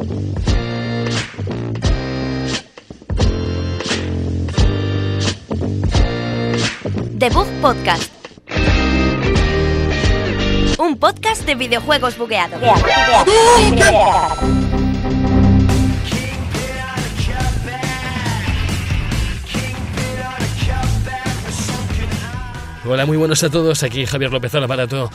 The Bug Podcast. Un podcast de videojuegos bugueados. Hola, muy buenos a todos. Aquí Javier López al aparato.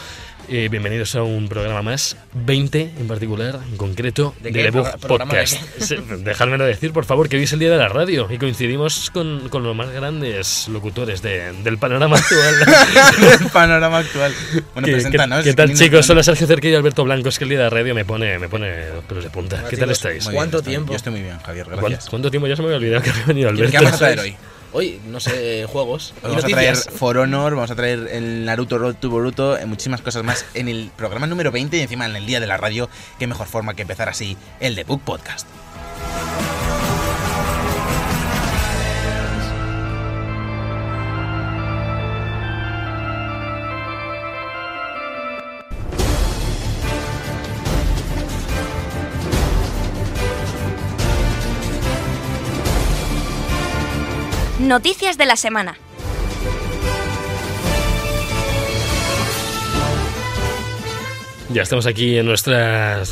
Eh, bienvenidos a un programa más, 20 en particular, en concreto, ¿De de, qué? The Bug Pro- programa de Podcast. Sí, Dejádmelo decir, por favor, que hoy es el día de la radio y coincidimos con, con los más grandes locutores de- del panorama actual. el panorama actual. Bueno, ¿Qué, preséntanos. qué- qué tal, ¿quién- chicos? Hola, Sergio Cerquillo y Alberto Blanco. Es que el día de la radio me pone, me pone los pelos de punta. Hola, ¿Qué tal estáis? Bien, ¿Cuánto estoy- tiempo? Yo estoy muy bien, Javier, ¿Cuánto, gracias. cuánto tiempo? Ya se me había olvidado que había venido ¿Qué Alberto. vamos a traer hoy? Hoy, no sé, juegos. Vamos a traer. For Honor, vamos a traer el Naruto Road to Boruto, eh, muchísimas cosas más en el programa número 20 y encima en el día de la radio. Qué mejor forma que empezar así el The Book Podcast. Noticias de la semana. Ya estamos aquí en nuestra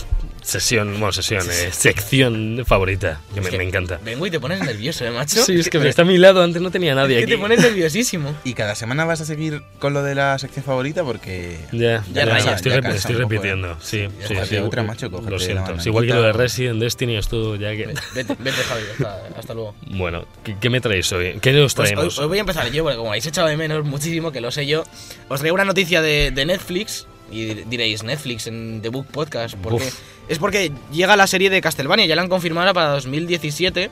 sesión, bueno, sesión, eh, sección favorita, que me, me encanta. Vengo y te pones nervioso, ¿eh, macho? Sí, es que está a mi lado, antes no tenía nadie Es que aquí. te pones nerviosísimo. Y cada semana vas a seguir con lo de la sección favorita porque... Ya, Ya ya, raya, estoy, ya rep- estoy poco, repitiendo. ¿eh? Sí, sí, sí. de otra, macho, Lo siento. Es igual que lo de Resident Destiny, esto ya que. Vete, vete Javi, hasta, hasta luego. Bueno, ¿qué, qué me traéis hoy? ¿Qué nos Pues hoy, traemos? hoy voy a empezar yo, porque como habéis echado de menos muchísimo, que lo sé yo, os traigo una noticia de, de Netflix. Y dir- diréis, Netflix en The Book Podcast. ¿Por qué? Uf. Es porque llega la serie de Castlevania, ya la han confirmado para 2017.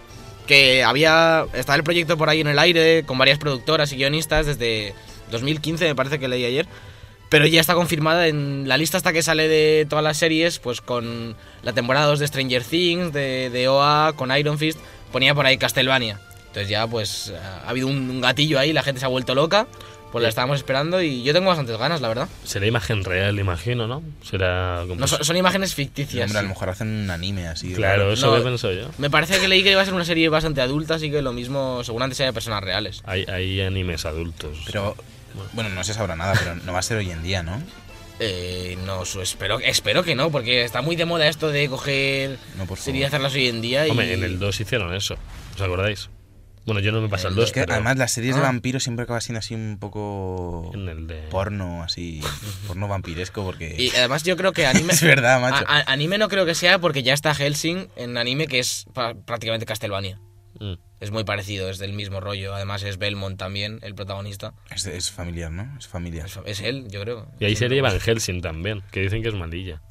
Que había. Estaba el proyecto por ahí en el aire, con varias productoras y guionistas desde 2015, me parece que leí ayer. Pero ya está confirmada en la lista hasta que sale de todas las series, pues con la temporada 2 de Stranger Things, de, de OA, con Iron Fist, ponía por ahí Castlevania. Entonces ya pues ha habido un, un gatillo ahí, la gente se ha vuelto loca, pues la estábamos esperando y yo tengo bastantes ganas, la verdad. Será imagen real, imagino, ¿no? Será. como- No, son, son imágenes ficticias. hombre, a lo mejor hacen un anime así. Claro, raro. eso No. lo he pensado yo. Me parece que leí que iba a ser una serie bastante adulta, así que lo mismo seguramente sea de personas reales. Hay, hay animes adultos. Pero, bueno, no se sabrá nada, pero no va a ser hoy en día, ¿no? Eh, no, espero, espero que no, porque está muy de moda esto de coger No, por series hacerlas hoy en día. Y... Hombre, en el 2 hicieron eso. ¿Os acordáis? Bueno, yo no me pasé el El 2, Es que pero. además las series de Ah. vampiros siempre acaban siendo así un poco... En el de. porno, así, porno vampiresco, porque... Y además yo creo que anime... Es verdad, macho. a- a- anime no creo que sea porque ya está Helsing en anime que es prácticamente Castlevania. Mm. Es muy parecido, es del mismo rollo. Además es Belmont también, el protagonista. Es, es familiar, ¿no? Es familiar. Es, es él, yo creo. Y ahí sería Van Helsing también, que dicen que es malilla.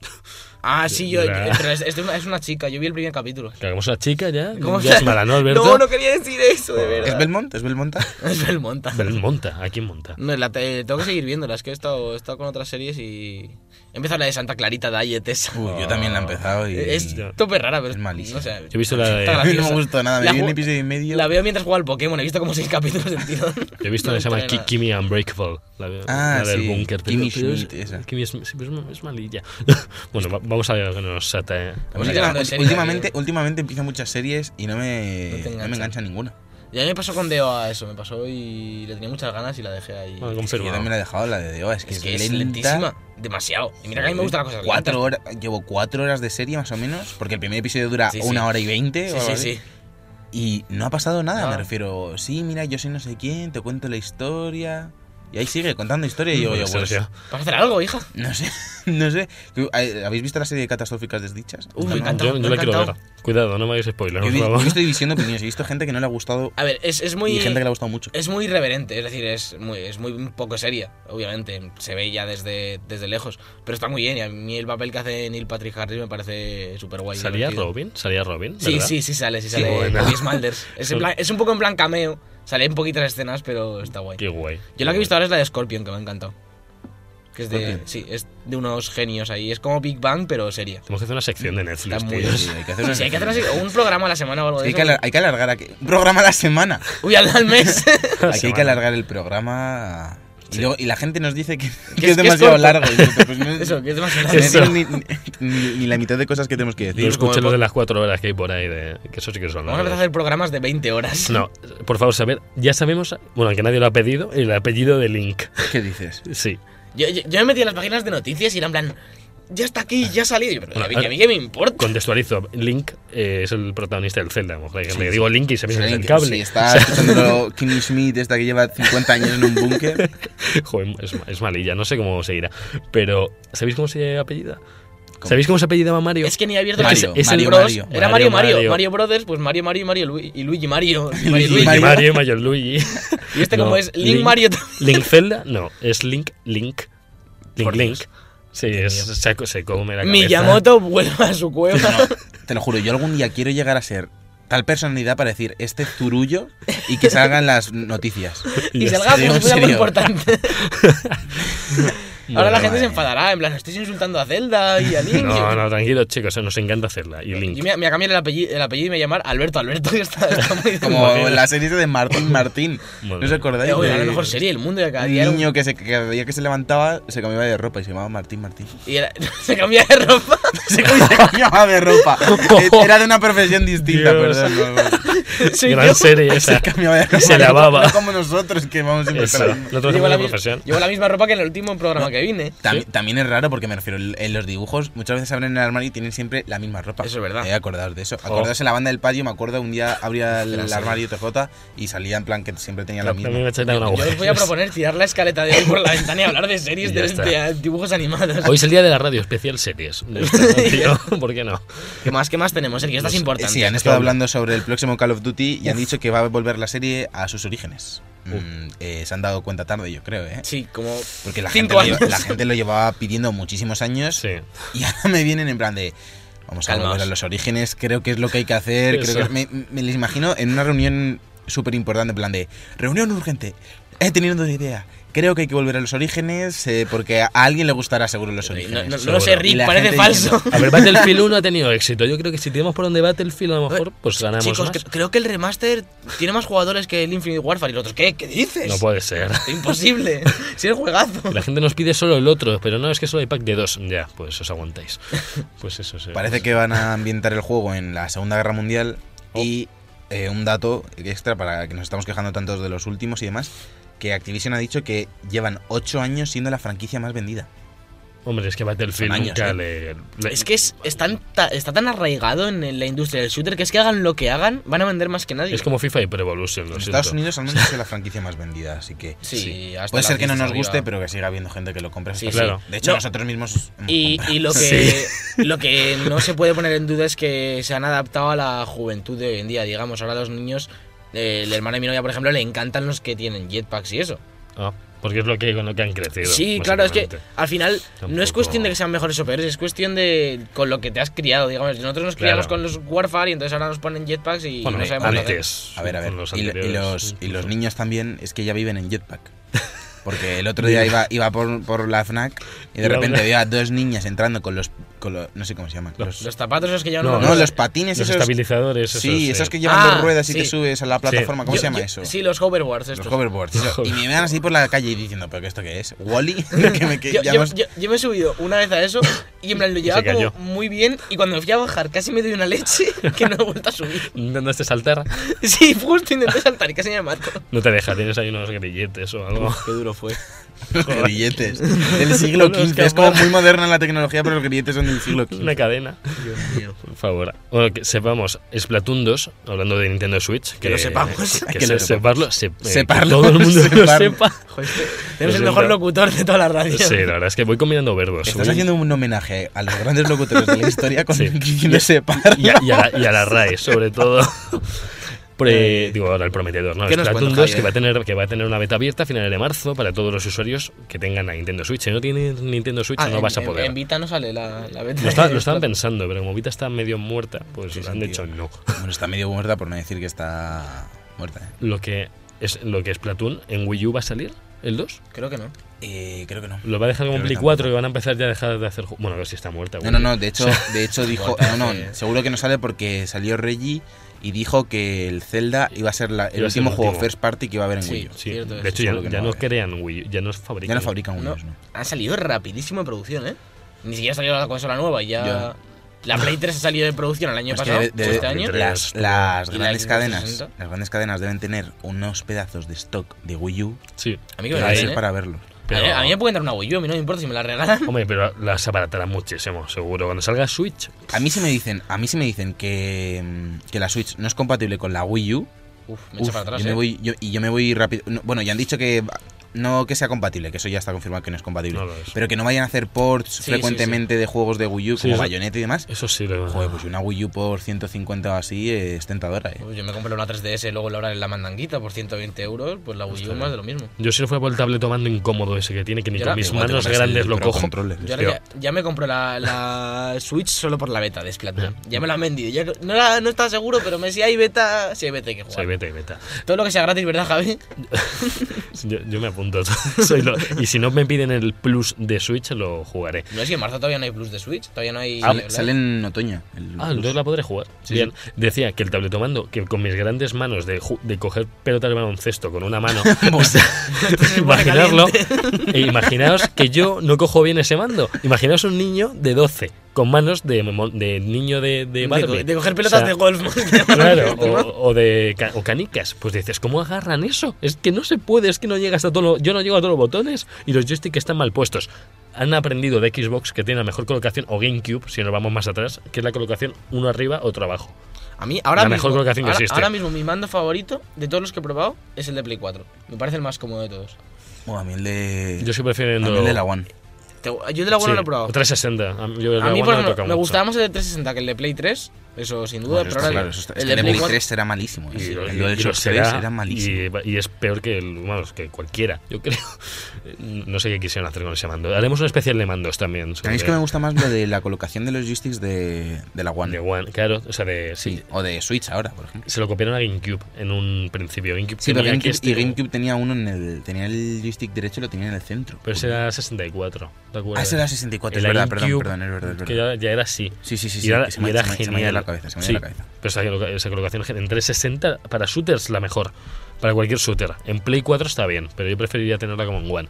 Ah, sí, yo, yo- pero es, es de una, es una chica. Yo vi el primer capítulo. Que hagamos una chica ya. ¿Cómo Ya es mala, ¿no, Alberto? No, no quería decir eso, de verdad. ¿Es Belmont? ¿Es Belmonta? Es Belmonta. Pero monta, ¿a quién monta? No, la te- tengo que seguir viéndola. Es que he estado, he estado con otras series y... He empezado la de Santa Clarita Diet esa. Uy, yo también la he empezado y... Es tope rara, pero Es malísima. No sé, Yo he visto la de- está A mí no me gustó nada, me vi un episodio y medio. La veo mientras juego al Pokémon. He visto como seis capítulos del tirón. Yo he visto No una que se llama Ki-. Kimmy Unbreakable. La, Ah, la del sí, búnker. es- Schmidt, esa. Kimmy es, sí, pero es, es malilla. bueno, va- vamos a ver que nos Sí, series, últimamente, últimamente empiezo muchas series y no No me, te no me engancha ninguna. Y a mí me pasó con DOA eso. Me pasó y le tenía muchas ganas y la dejé ahí. Bueno, Es que yo también la he dejado, la de DOA, es que es que es lenta. lentísima. Demasiado. Y mira que a mí me gustan las cosas Cuatro horas, llevo cuatro horas de serie más o menos, porque el primer episodio dura Sí, sí. una hora y veinte. Sí, o algo sí, así. sí. Y no ha pasado nada, No. me refiero. Sí, mira, yo soy no sé quién, te cuento la historia. Y ahí sigue contando historia y digo yo, Bueno, pues, Sergio, ¿Vas a hacer algo, hija? no sé, no sé. ¿Habéis visto la serie de catastróficas desdichas? Uy, me No, encanta. yo, yo me la quiero ver. Cuidado, no me hagáis spoiler, Yo he, por vi- favor. yo estoy diciendo opiniones, he visto gente que no le ha gustado A ver, es, es muy... y gente que le ha gustado mucho. Es muy irreverente, es decir, es muy, es muy poco seria, obviamente, se ve ya desde, desde lejos, pero está muy bien y a mí el papel que hace Neil Patrick Harris me parece súper guay. ¿Salía Robin? ¿Salía Robin? Sí, ¿verdad? sí, sí sale, sí sale. Cody Smulders. Es, en plan- es un poco en plan cameo, sale en poquitas escenas, pero está guay. Qué guay. Yo la que he visto ahora es la de Scorpion, que me ha encantado. Que es de, sí, es de unos genios ahí, es como Big Bang, pero seria. Tenemos que hacer una sección de Netflix, Está muy tío. Sí, hay que hacer una- sí, hay que hacer así, o un programa a la semana o algo de hay, que eso. alar- hay que alargar aquí. Un programa a la semana. Uy, al al mes. Aquí hay que alargar el programa. Y, luego, y la gente nos dice que, que es, demasiado largo. Pues, no- Eso, que es demasiado no largo. Eso. ni, ni- ni la mitad de cosas que tenemos que No decir. escuché como lo po- de las cuatro horas que hay por ahí, de, que eso sí que son Vamos a empezar a hacer programas de 20 horas. No, por favor, saber, ya sabemos, bueno, que nadie lo ha pedido, el apellido de Link. ¿Qué dices? Sí. Yo, yo- yo me metí en las páginas de noticias y era en plan, ya está aquí, ya ha salido. Y yo, pero Bueno, a, mí, a mí qué me importa. Contextualizo, Link eh, es el protagonista del Zelda. Le digo Link y se me Sí, sale el cable. sí, está escuchando Kimmy Schmidt, esta que lleva 50 años en un búnker. Joder, es, es malilla, no sé cómo se irá. Pero, ¿sabéis cómo se apellida? ¿Cómo? ¿Sabéis cómo se apellidaba Mario? Es que ni he abierto Mario, es el Mario, Bros. Mario. Era Mario, Mario, Mario, Mario. Mario, Brothers, pues Mario, Mario, Mario Lu- y Luigi Mario. Mario, Luigi Luigi. Luigi Mario. Mario, Mario Luigi. Y este No, como es Link, Mario. Link Zelda, no, es Link, Link. Link, Por Link. Dios. Sí, es, se, se come la cabeza. Miyamoto vuelve a su cueva. No, te lo juro, yo algún día quiero llegar a ser tal personalidad para decir este zurullo y que salgan las noticias. y ya salga como serio. importante. Bueno, Ahora la gente se enfadará, en plan, estáis insultando a Zelda y a Link. No, no, tranquilos, chicos, nos encanta hacerla. Y Link. Yo me, me voy a cambiar el apellido, el apellido y me llamar Alberto Alberto. que está, está muy Como la serie de Martín Martín. ¿No os acordáis? Eh, oye, de la mejor serie del mundo. Y cada día un- niño que, se, que cada día que se levantaba se cambiaba de ropa y se llamaba Martín Martín. y era- se cambiaba de ropa. Se cambiaba de ropa. Era de una profesión distinta, Dios. perdón. no, no. Gran yo. serie esa. Se cambiaba de ropa. Se lavaba. No como nosotros que vamos a empezar la la, profesión. llevo la misma ropa que en el último programa que vine. También, también es raro porque me refiero, en los dibujos muchas veces abren el armario y tienen siempre la misma ropa. Eso es verdad. Eh, acordaos de eso. Acordaos en la banda del patio, me acuerdo un día abría el, así. armario TJ y salía en plan que siempre tenía la misma. me una Yo os voy a proponer tirar la escaleta de hoy por la ventana y hablar de series de, de dibujos animados. Hoy es el día de la radio especial series. Tío, ¿Por qué no? ¿Qué más, qué más tenemos, Sergio? Estás Pues, Eh, importante. Sí, han estado hablando sobre el próximo Call of Duty y han dicho que va a volver la serie a sus orígenes. Mm, eh, se han dado cuenta tarde, yo creo, ¿eh? Sí, como Porque la gente, años. La gente lo llevaba pidiendo muchísimos años Sí. y ahora me vienen en plan de... Vamos a volver a los orígenes, creo que es lo que hay que hacer. Creo que me, me les imagino en una reunión súper importante, en plan de... Reunión urgente. He tenido una idea. Creo que hay que volver a los orígenes eh, porque a alguien le gustará seguro los orígenes. no- no seguro. lo sé, Rick, parece falso. diciendo, A ver, Battlefield 1 ha tenido éxito. Yo creo que si tiramos por donde Battlefield, a lo mejor, pues ganamos Chicos, más. creo que el remaster tiene más jugadores que el Infinite Warfare y los otros. ¿Qué? ¿Qué dices? No puede ser. Imposible. si es juegazo. La gente nos pide solo el otro, pero no, es que solo hay pack de dos. Ya, pues os aguantáis. Pues eso, sí. Parece que van a ambientar el juego en la Segunda Guerra Mundial Oh. y eh, un dato extra para que nos estamos quejando tantos de los últimos y demás, que Activision ha dicho que llevan 8 años siendo la franquicia más vendida. Hombre, es que Battlefield años, nunca ¿eh? le, le- Es que es, es tan ta- está tan arraigado en la industria del shooter que es que hagan lo que hagan, van a vender más que nadie. es como FIFA y Pro Evolution, lo En siento. Estados Unidos al menos es la franquicia más vendida, así que Sí, hasta puede ser que no nos guste, arriba. pero que siga habiendo gente que lo compre. Sí, Claro. De hecho, No. nosotros mismos Y, y lo que lo que no se puede poner en duda es que se han adaptado a la juventud de hoy en día. Digamos, ahora los niños, el hermano de mi novia, por ejemplo, le encantan los que tienen jetpacks y eso. Ah, porque es lo que, con lo que han crecido. Sí, claro, es que al final no es cuestión de que sean mejores o peores, es cuestión de con lo que te has criado, digamos. Nosotros nos criamos Claro. con los Warfare y entonces ahora nos ponen jetpacks y Bueno, no sabemos lo que- antes. A ver, a ver. los y, los, y los niños también es que ya viven en jetpack. Porque el otro día iba, iba por, por la FNAC y de repente una- había dos niñas entrando con los, con los- No sé cómo se llaman. Los- Los, Los zapatos esos que llevan No, no, los patines Los esos. estabilizadores, esos, sí, sí. esos que llevan Ah, dos ruedas y te sí. subes a la plataforma. ¿Cómo Yo- se llama yo- eso? Sí, los hoverboards Los estos. hoverboards. eso. Y me vean así por la calle y diciendo, ¿pero qué esto qué es? ¿Wally? que me, que Yo, yo- hemos- yo- yo me he subido una vez a eso y en plan lo llevaba como muy bien y cuando me fui a bajar casi me doy una leche que no he vuelto a subir. Intentaste saltar, Sí, justo intenté saltar y casi me mato. no te deja, tienes ahí unos grilletes o algo. Qué duro fue. Los grilletes. Del siglo XV. Es como muy moderna la tecnología, pero los grilletes son del siglo XV. Una cadena. Por favor. Bueno, que sepamos, Splatoon 2, hablando de Nintendo Switch. Que, lo sepamos. Que, Que se- lo separlo, se- eh, que Separlo, todo el mundo lo separlo. sepa. Joder, este- Lo tenemos el mejor locutor de toda la radio. Sí, la verdad es que voy combinando verbos. Estás Voy- haciendo un homenaje a los grandes locutores de la historia con Sí. separarlo. y, a, y a la, y a la RAE, sobre todo. Pre- digo, ahora el prometedor, ¿no? ¿Qué nos Splatoon cuenta, 2 que va, a tener, que va a tener una beta abierta a finales de marzo para todos los usuarios que tengan la Nintendo Switch. Si no tienes Nintendo Switch, Ah, no en- vas a poder. En, Vita no sale la, la beta. lo, está- lo estaban pensando, pero como Vita está medio muerta, pues Sí, han tío. dicho no. Bueno, está medio muerta por no decir que está muerta. ¿eh? Lo que es lo que es Splatoon en Wii U va a salir el 2. Creo que no. Eh, creo que no. Lo va a dejar como que Play tampoco. 4 y van a empezar ya a dejar de hacer. Bueno, a ver si está muerta. No, no, no, de hecho, de hecho dijo, no, no, sí. seguro que no sale porque salió Reggie y dijo que el Zelda iba a ser la- el último juego último. first party que iba a haber en Sí. Wii U. Sí, de hecho ya, ya no crean Wii U, ya no fabrican. Ya no fabrican Wii U, ¿no? ha salido rapidísimo en producción, ¿eh? Ni siquiera salió la consola nueva y ya... La Play 3 ha salido de producción el año Es que pasado, de- de- o este de- año. las, la grandes cadenas 360. las grandes cadenas deben tener unos pedazos de stock de Wii U Sí. A mí que que me debe la ser ¿eh? para verlos. Pero- A, mí, a mí me pueden dar una Wii U, a mí no me importa si me la regalan. Hombre, pero las abaratarán muchísimo, seguro. Cuando salga Switch, A mí si me dicen, a mí si me dicen que, que la Switch no es compatible con la Wii U, Uf, me echa uf, para atrás, yo me ¿eh? voy yo- y yo me voy rápido. no, bueno, ya han dicho que no que sea compatible, que eso ya está confirmado que no es compatible, No pero que no vayan a hacer ports sí, frecuentemente de juegos de Wii U Sí, como eso- Bayonetta y demás. eso sí lo Joder, pues una Wii U por 150 o así es tentadora, eh. Uy, Yo me compré una 3DS luego la hora en la mandanguita por 120 euros, pues la Wii U Está más de lo mismo. Yo si no fuera por el tablet tomando incómodo ese que tiene, que ni Yo con mis manos grandes lo cojo. Yo ya, ya me compré la, la Switch solo por la beta de Splatoon. Ya me la han vendido. Ya no, era- no estaba seguro, pero me si hay beta, si hay beta hay que O sea, jugar. vete, vete. Todo lo que sea gratis, ¿verdad, Javi? Yo, yo me apunto. Soy lo- y si no me piden el plus de Switch, lo jugaré. No es que en marzo todavía no hay Plus de Switch, todavía no hay... Sale, Live. sale en otoño. el Ah, Plus. entonces la podré jugar. Sí, Bien. Decía que el tabletomando, que con mis grandes manos de, de coger pelotas de baloncesto con una mano, imaginarlo, e imaginaos que yo no cojo bien ese mando. Imaginaos un niño de 12 con manos de, de niño de, de de, Barbie. co- de coger pelotas O sea, de golf. Claro, o, o de o canicas. Pues dices, ¿cómo agarran eso? Es que no se puede, es que no llega hasta todo. yo no llego a todos los botones y los joysticks están mal puestos. Han aprendido de Xbox que tiene la mejor colocación, o GameCube, si nos vamos más atrás, que es la colocación uno arriba, otro abajo. A mí, ahora La mismo, mejor colocación que ahora, existe. ahora mismo mi mando favorito de todos los que he probado es el de Play 4. Me parece el más cómodo de todos. Oh, a mí el de. Yo estoy a mí prefiriendo. el de la One. Te- Yo de la One Sí, no lo he probado. 360. A mí, yo de A la mí, One no ejemplo, toca me gustaba más el de 360 que el de Play 3. Eso sin duda, Bueno, pero ahora claro, el, eso está- el es de que el Play Play 4 3 era malísimo. Y, El lo Xbox 3 será, era malísimo. Y, y es peor que el, vamos, que cualquiera, yo creo. No sé qué quisieron hacer con ese mando. Haremos un especial de mandos también. A mí es sobre- que me gusta más lo de la colocación de los joysticks de, de la One. de One, claro, o sea, de, Sí, o de Switch ahora, por ejemplo. Se lo copiaron a GameCube en un principio. GameCube Sí, pero tenía GameCube, este- y GameCube tenía uno en el. Tenía el joystick derecho y lo tenía en el centro. Pero ese era 64, ¿te Ah, acuerdas? ese era 64, El es verdad, perdón, GameCube, perdón, es verdad, es verdad. Que ya, ya era así. Sí, sí, sí, y sí. era, y era se se genial. Cabeza, se me Sí, la cabeza. Pero esa, esa colocación en 360 para shooters la mejor. Para cualquier shooter. En Play 4 está bien, pero yo preferiría tenerla como en One.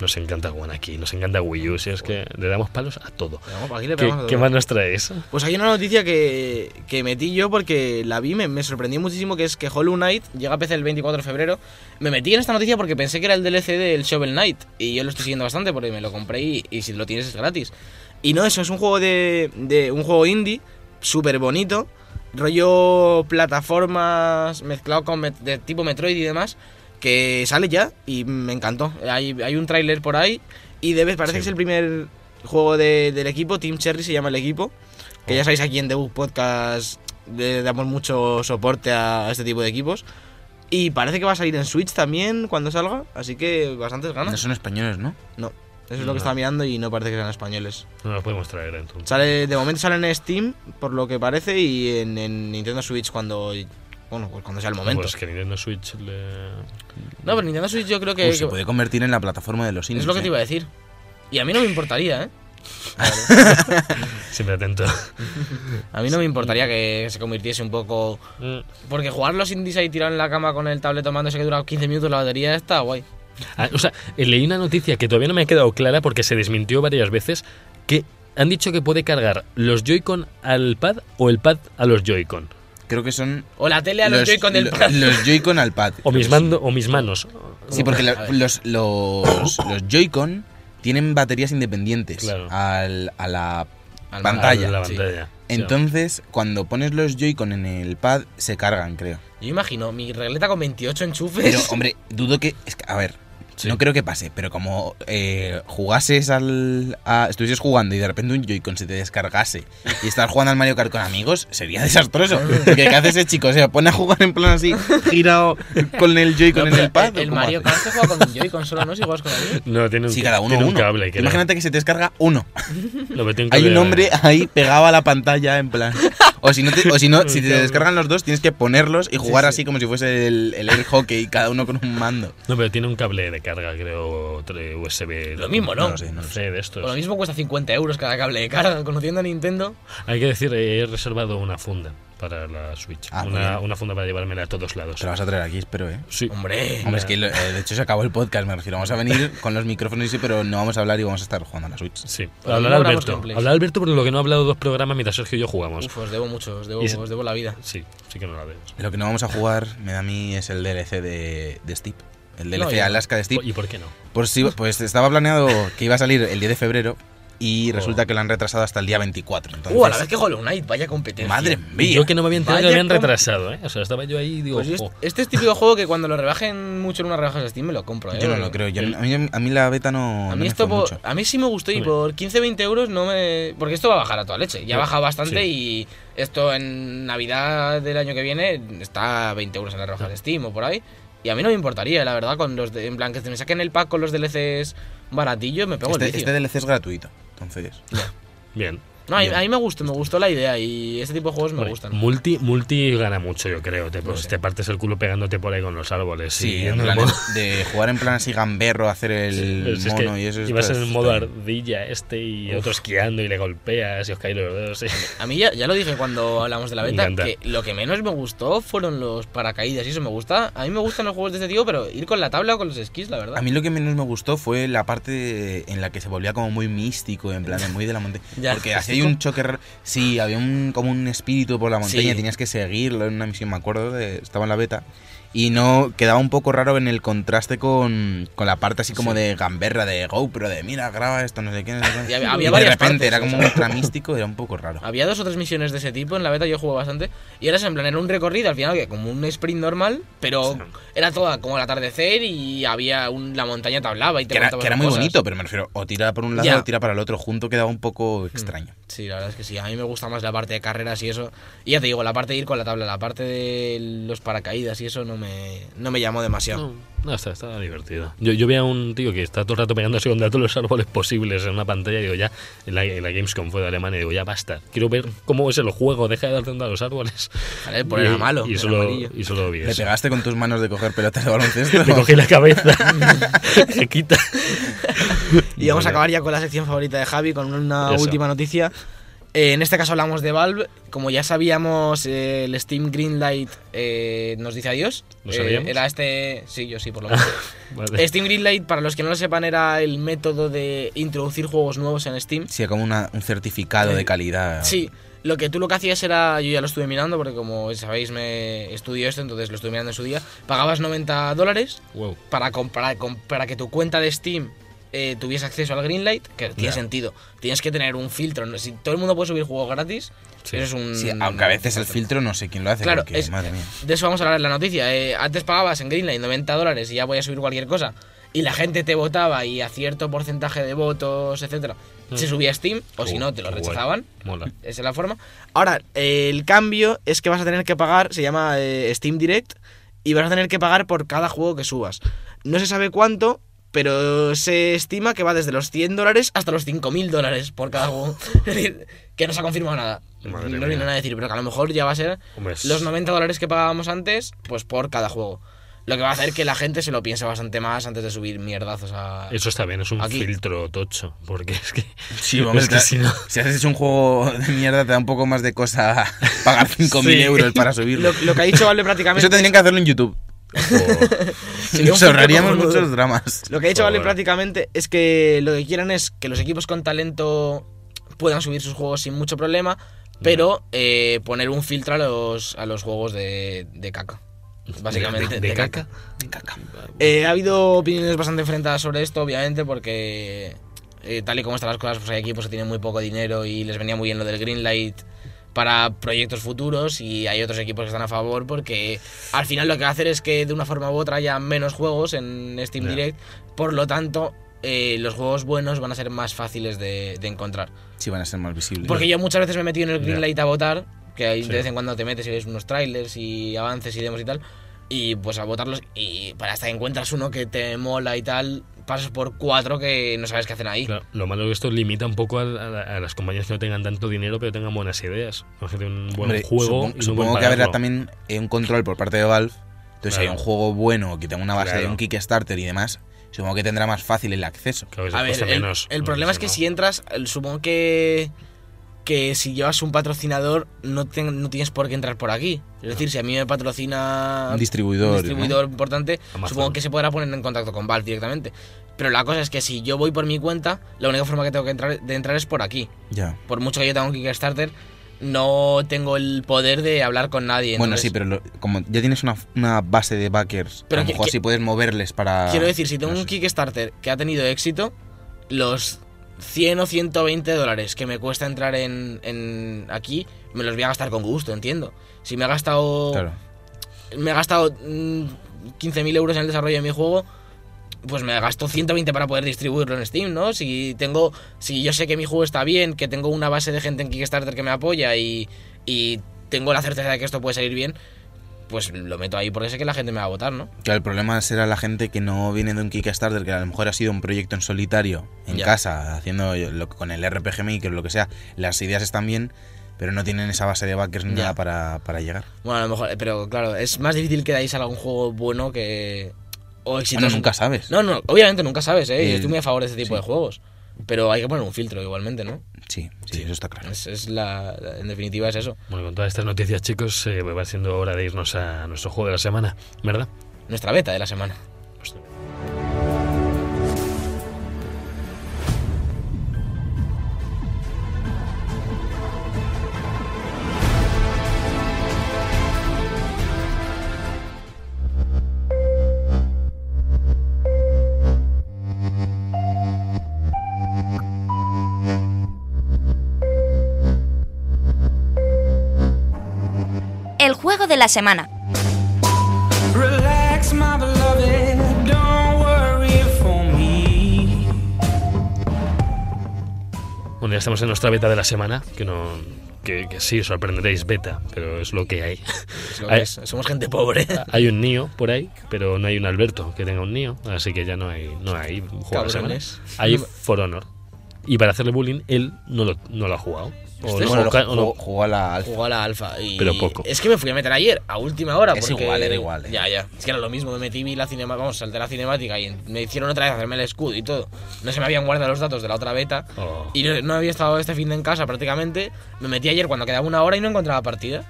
Nos encanta One aquí, nos encanta Wii U, si es que le damos palos a todo. Aquí le ¿Qué, a qué todo. más nos traes? Pues hay una noticia que, que metí yo porque la vi, me, me sorprendió muchísimo, que es que Hollow Knight llega a PC el 24 de febrero. Me metí en esta noticia porque pensé que era el DLC del Shovel Knight y yo lo estoy siguiendo bastante porque me lo compré y, y si lo tienes es gratis. Y no, eso es un juego de, de un juego indie, súper bonito, rollo plataformas mezclado con met- de tipo Metroid y demás, que sale ya y me encantó. Hay, hay un tráiler por ahí y debe, parece Sí. que es el primer juego de- del equipo, Team Cherry se llama el equipo. Que Oh. ya sabéis aquí en Debug Podcast le damos mucho soporte a este tipo de equipos. Y parece que va a salir en Switch también cuando salga, así que bastantes No ganas. son españoles, ¿no? No, eso es lo que estaba mirando y no parece que sean españoles. No lo podemos traer entonces. Sale, de momento sale en Steam, por lo que parece, y en, en Nintendo Switch cuando bueno, pues cuando sea el momento. Pues que Nintendo Switch le... No, pero Nintendo Switch yo creo que, Uy, se puede convertir en la plataforma de los indies. es lo que te eh. iba a decir. Y a mí no me importaría, ¿eh? Siempre atento. A mí no me importaría que se convirtiese un poco Mm. Porque jugar los indies ahí tirado en la cama con el tablet tomándose que dura 15 minutos la batería está guay. Ah, o sea, eh, leí una noticia que todavía no me ha quedado clara porque se desmintió varias veces que han dicho que puede cargar los Joy-Con al pad o el pad a los Joy-Con. Creo que son. O la tele a los, Joy-Con del lo- pad. Los Joy-Con al pad. O mis, mando, o mis manos. Sí, porque la- los, los, los Joy-Con tienen baterías independientes Claro. al, a la Al pantalla. A la sí. pantalla. Entonces, cuando pones los Joy-Con en el pad, se cargan, creo. Yo imagino mi regleta con 28 enchufes. Pero, hombre, dudo que. Es que, a ver, Sí. no creo que pase, pero como eh, jugases al. A, estuvieses jugando y de repente un Joy-Con se te descargase y estás jugando al Mario Kart con amigos, sería desastroso. Porque ¿qué hace ese chico? O sea, pone a jugar en plan así, girado con el Joy-Con No, en el pad. ¿o El Mario? Kart se juega con un Joy-Con solo, ¿no? Si juegas con él. No, tiene un, Sí, cada uno tiene un cable. creo. Imagínate que se te descarga uno. Hay un cable- hombre ahí pegado a la pantalla en plan. O si no, te- o si, no si te descargan los dos, tienes que ponerlos y jugar sí. así como si fuese el, el air hockey, cada uno con un mando. No, pero tiene un cable de carga, creo, USB. Lo mismo, ¿no? No lo sé, no lo sé. de Por lo estos. mismo cuesta 50 euros cada cable de carga. Conociendo a Nintendo, Hay que decir, he reservado una funda para la Switch. Ah, una, una funda para llevármela a todos lados. Te lo vas a traer aquí, espero, ¿eh? Sí. hombre. Hombre, es que lo- eh, de hecho se acabó el podcast, me refiero. Vamos a venir con los micrófonos y sí, pero no vamos a hablar y vamos a estar jugando a la Switch. Sí. Hablar Alberto. Hablar Alberto porque lo que no ha hablado dos programas mientras Sergio y yo jugamos. Uf, os debo mucho, os debo, Y os debo la vida. Sí, sí que no la vemos. Lo que no vamos a jugar, me da a mí, es el DLC de, de Steep. El DLC No. Alaska de Steep. ¿Y por qué no? Por si, pues estaba planeado que iba a salir el 10 de febrero y Oh. resulta que lo han retrasado hasta el día 24. Entonces, Uh, a la vez que Hollow Knight, vaya competencia. Madre mía. yo que no me había enterado que lo habían retrasado, ¿eh? O sea, estaba yo ahí y digo, Pues este, es típico juego que cuando lo rebajen mucho en unas rebajas de Steam me lo compro, ¿eh? Yo no lo creo. yo- a, mí, a mí la beta no, A mí esto fue por- mucho. a mí sí me gustó y por 15-20 euros no me... Porque esto va a bajar a toda leche. Ya ha bajado bastante Sí. y esto en Navidad del año que viene está a 20 euros en las rebajas de Steam o por ahí. Y a mí no me importaría, la verdad, con los de, en plan que me saquen el pack con los DLCs baratillos, me pego Este, el vicio. este DLC es gratuito. Entonces, Bien. No, a, a mí me gustó, me gustó la idea y este tipo de juegos me Hombre, gustan. Multi, multi gana mucho, yo creo. Te, pues, sé. te partes el culo pegándote por ahí con los árboles. sí, y en plan modo- de jugar en plan así gamberro, hacer el Sí, es que mono y eso. Ibas está- en el modo ardilla este y otro esquiando y le golpeas y os caen los dedos. A mí ya, ya lo dije cuando hablamos de la beta, que lo que menos me gustó fueron los paracaídas y eso me gusta. A mí me gustan los juegos de este tipo, pero ir con la tabla o con los esquís, la verdad. A mí lo que menos me gustó fue la parte en la que se volvía como muy místico, en plan de muy de la montaña. Porque así un choque raro. Sí, había un, como un espíritu por la montaña, Sí. tenías que seguirlo en una misión, me acuerdo, de, estaba en la beta. Y no quedaba un poco raro en el contraste con, con la parte así como de gamberra, de GoPro, de mira, graba esto, no sé qué. No sé qué. Y había- había de varias repente partes, era como ultra místico, era un poco raro. Había dos o tres misiones de ese tipo en la beta, yo jugué bastante. Y era en plan, era un recorrido al final, que como un sprint normal, pero Sí. era toda como el atardecer y había un, la montaña te hablaba y te Que era, que era muy cosas. bonito, pero me refiero, o tira por un lado o tira para el otro, junto quedaba un poco extraño. Sí, la verdad es que sí. A mí me gusta más la parte de carreras y eso. Y ya te digo, la parte de ir con la tabla, la parte de los paracaídas y eso no me, no me llamó demasiado. No, no, está, está divertido. Yo, yo veía a un tío que está todo el rato pegándose contra todos los árboles posibles en una pantalla y digo, ya, en la, en la Gamescom fue de Alemania, y digo, ya basta. Quiero ver cómo es el juego, deja de dar contra los árboles. Vale, por era malo, Y solo, y solo vi ¿Le pegaste con tus manos de coger pelotas de baloncesto? Le cogí la cabeza. Se quita. Y vamos a acabar ya con la sección favorita de Javi, con una Eso. última noticia. Eh, en este caso hablamos de Valve. Como ya sabíamos, eh, el Steam Greenlight eh, nos dice adiós. ¿Lo Eh, sabíamos? era este. Sí, yo sí, por lo menos. Vale. Steam Greenlight, para los que no lo sepan, era el método de introducir juegos nuevos en Steam. Sí, como una- un certificado de calidad. Sí, lo que tú lo que hacías era, yo ya lo estuve mirando porque como sabéis me estudió esto, entonces lo estuve mirando en su día, pagabas 90 dólares Wow. para, comprar, com- para que tu cuenta de Steam eh, tuviese acceso al Greenlight, que tiene sentido. Tienes que tener un filtro. ¿no? Si todo el mundo puede subir juegos gratis, Sí. eso es un... Sí, aunque a veces el filtro no sé quién lo hace, Claro, porque, es- madre mía. De eso vamos a hablar en la noticia. Eh, antes pagabas en Greenlight 90 dólares y ya podías subir cualquier cosa. Y la gente te votaba y a cierto porcentaje de votos, etcétera, Mm. se subía a Steam, o si Oh, no, te lo rechazaban. Mola. Esa es la forma. Ahora, eh, el cambio es que vas a tener que pagar, se llama eh, Steam Direct, y vas a tener que pagar por cada juego que subas. No se sabe cuánto, pero se estima que va desde los 100 dólares hasta los 5.000 dólares por cada juego. Es decir, que no se ha confirmado nada. Madre no viene nada a decir, pero que a lo mejor ya va a ser Hombre, es- los 90 dólares que pagábamos antes, pues por cada juego. Lo que va a hacer que la gente se lo piense bastante más antes de subir mierdazos a... Eso está bien, es un Aquí. filtro tocho. Porque es que. Sí, vamos, es que si no. Si hecho un juego de mierda, te da un poco más de cosa pagar 5.000 Sí. euros para subirlo. Lo, lo que ha dicho Vale prácticamente... Eso tendrían que hacerlo en YouTube. Un Nos ahorraríamos muchos dramas. Lo que ha dicho Vale prácticamente es que lo que quieren es que los equipos con talento puedan subir sus juegos sin mucho problema, pero eh, poner un filtro a los, a los juegos de, de caca. Básicamente. ¿De, de caca? Eh, ha habido opiniones bastante enfrentadas sobre esto, obviamente, porque eh, tal y como están las cosas, pues hay equipos que tienen muy poco dinero y les venía muy bien lo del Greenlight para proyectos futuros y hay otros equipos que están a favor porque al final lo que va a hacer es que de una forma u otra haya menos juegos en Steam. Direct, por lo tanto eh, los juegos buenos van a ser más fáciles de, de encontrar. Sí, van a ser más visibles. Porque yo muchas veces me he metido en el. Greenlight a votar, que Sí. de vez en cuando te metes y ves unos trailers y avances y demos y tal, y pues a votarlos, y para hasta que encuentras uno que te mola y tal, pasas por cuatro que no sabes qué hacen ahí. Claro, lo malo es que esto limita un poco a, a- a las compañías que no tengan tanto dinero pero tengan buenas ideas. Imagínate un buen Hombre, juego supongo, y buen que habrá también eh, un control por parte de Valve. Entonces, si hay un juego bueno que tenga una base de un Kickstarter y demás, supongo que tendrá más fácil el acceso. Que a ver, el, menos, el no problema es que ¿no? si entras, el- supongo que que si llevas un patrocinador no, no tienes por qué entrar por aquí. Es decir, si a mí me patrocina Un distribuidor, un distribuidor importante, Amazon. supongo que se podrá poner en contacto con Valve directamente. Pero la cosa es que si yo voy por mi cuenta, la única forma que tengo que entrar, de entrar es por aquí. Ya. Por mucho que yo tenga un Kickstarter, no tengo el poder de hablar con nadie. Bueno, entonces- sí, pero lo- como ya tienes una, una base de backers, Pero a lo que- mejor que- sí puedes moverles para... Quiero decir, si tengo no un sé. Kickstarter que ha tenido éxito, los 100 o 120 dólares que me cuesta entrar en, en aquí, me los voy a gastar con gusto, entiendo. Si me he gastado, Claro. me he gastado mm, 15.000 euros en el desarrollo de mi juego, pues me gasto 120 para poder distribuirlo en Steam, ¿no? Si tengo, si yo sé que mi juego está bien, que tengo una base de gente en Kickstarter que me apoya y, y tengo la certeza de que esto puede salir bien, pues lo meto ahí porque sé que la gente me va a votar, ¿no? Claro, el problema será la gente que no viene de un Kickstarter, que a lo mejor ha sido un proyecto en solitario, en Ya. casa, haciendo lo, con el RPG Maker o lo que sea. Las ideas están bien, pero no tienen esa base de backers ni nada para, para llegar. Bueno, a lo mejor, pero claro, es más difícil que salga un juego bueno que. O exitoso. Bueno, nunca sabes. No, no, obviamente nunca sabes, ¿eh? Yo Eh, estoy muy a favor de este tipo sí. de juegos. Pero hay que poner un filtro igualmente, ¿no? Sí, sí, eso está claro. Es, es la, la- en definitiva es eso. Bueno, con todas estas noticias, chicos, eh, va siendo hora de irnos a nuestro juego de la semana, ¿verdad? Nuestra beta de la semana. Semana. Relax, my beloved, don't worry for me. Bueno, ya estamos en nuestra beta de la semana, que no... Que, que sí, os sorprenderéis, beta, pero es lo que hay. Es lo que Hay- es. Somos gente pobre. Hay un Nio por ahí, pero no hay un Alberto que tenga un Nio, así que ya no hay, no hay un juego de semana. Hay For Honor. Y para hacerle bullying, él no lo, no lo ha jugado. O no- Bueno, o lo ca- o no- jugó, a la alfa. Jugó a la alfa y... Pero poco. Es que me fui a meter ayer, a última hora. Es porque- igual, era igual, eh. Ya, ya. Es que era lo mismo. Me metí, vi la cinemática, vamos, salté la cinemática y me hicieron otra vez hacerme el escudo y todo. No se me habían guardado los datos de la otra beta. Oh. Y no, no había estado este fin de en casa prácticamente. Me metí ayer cuando quedaba una hora y no encontraba partida.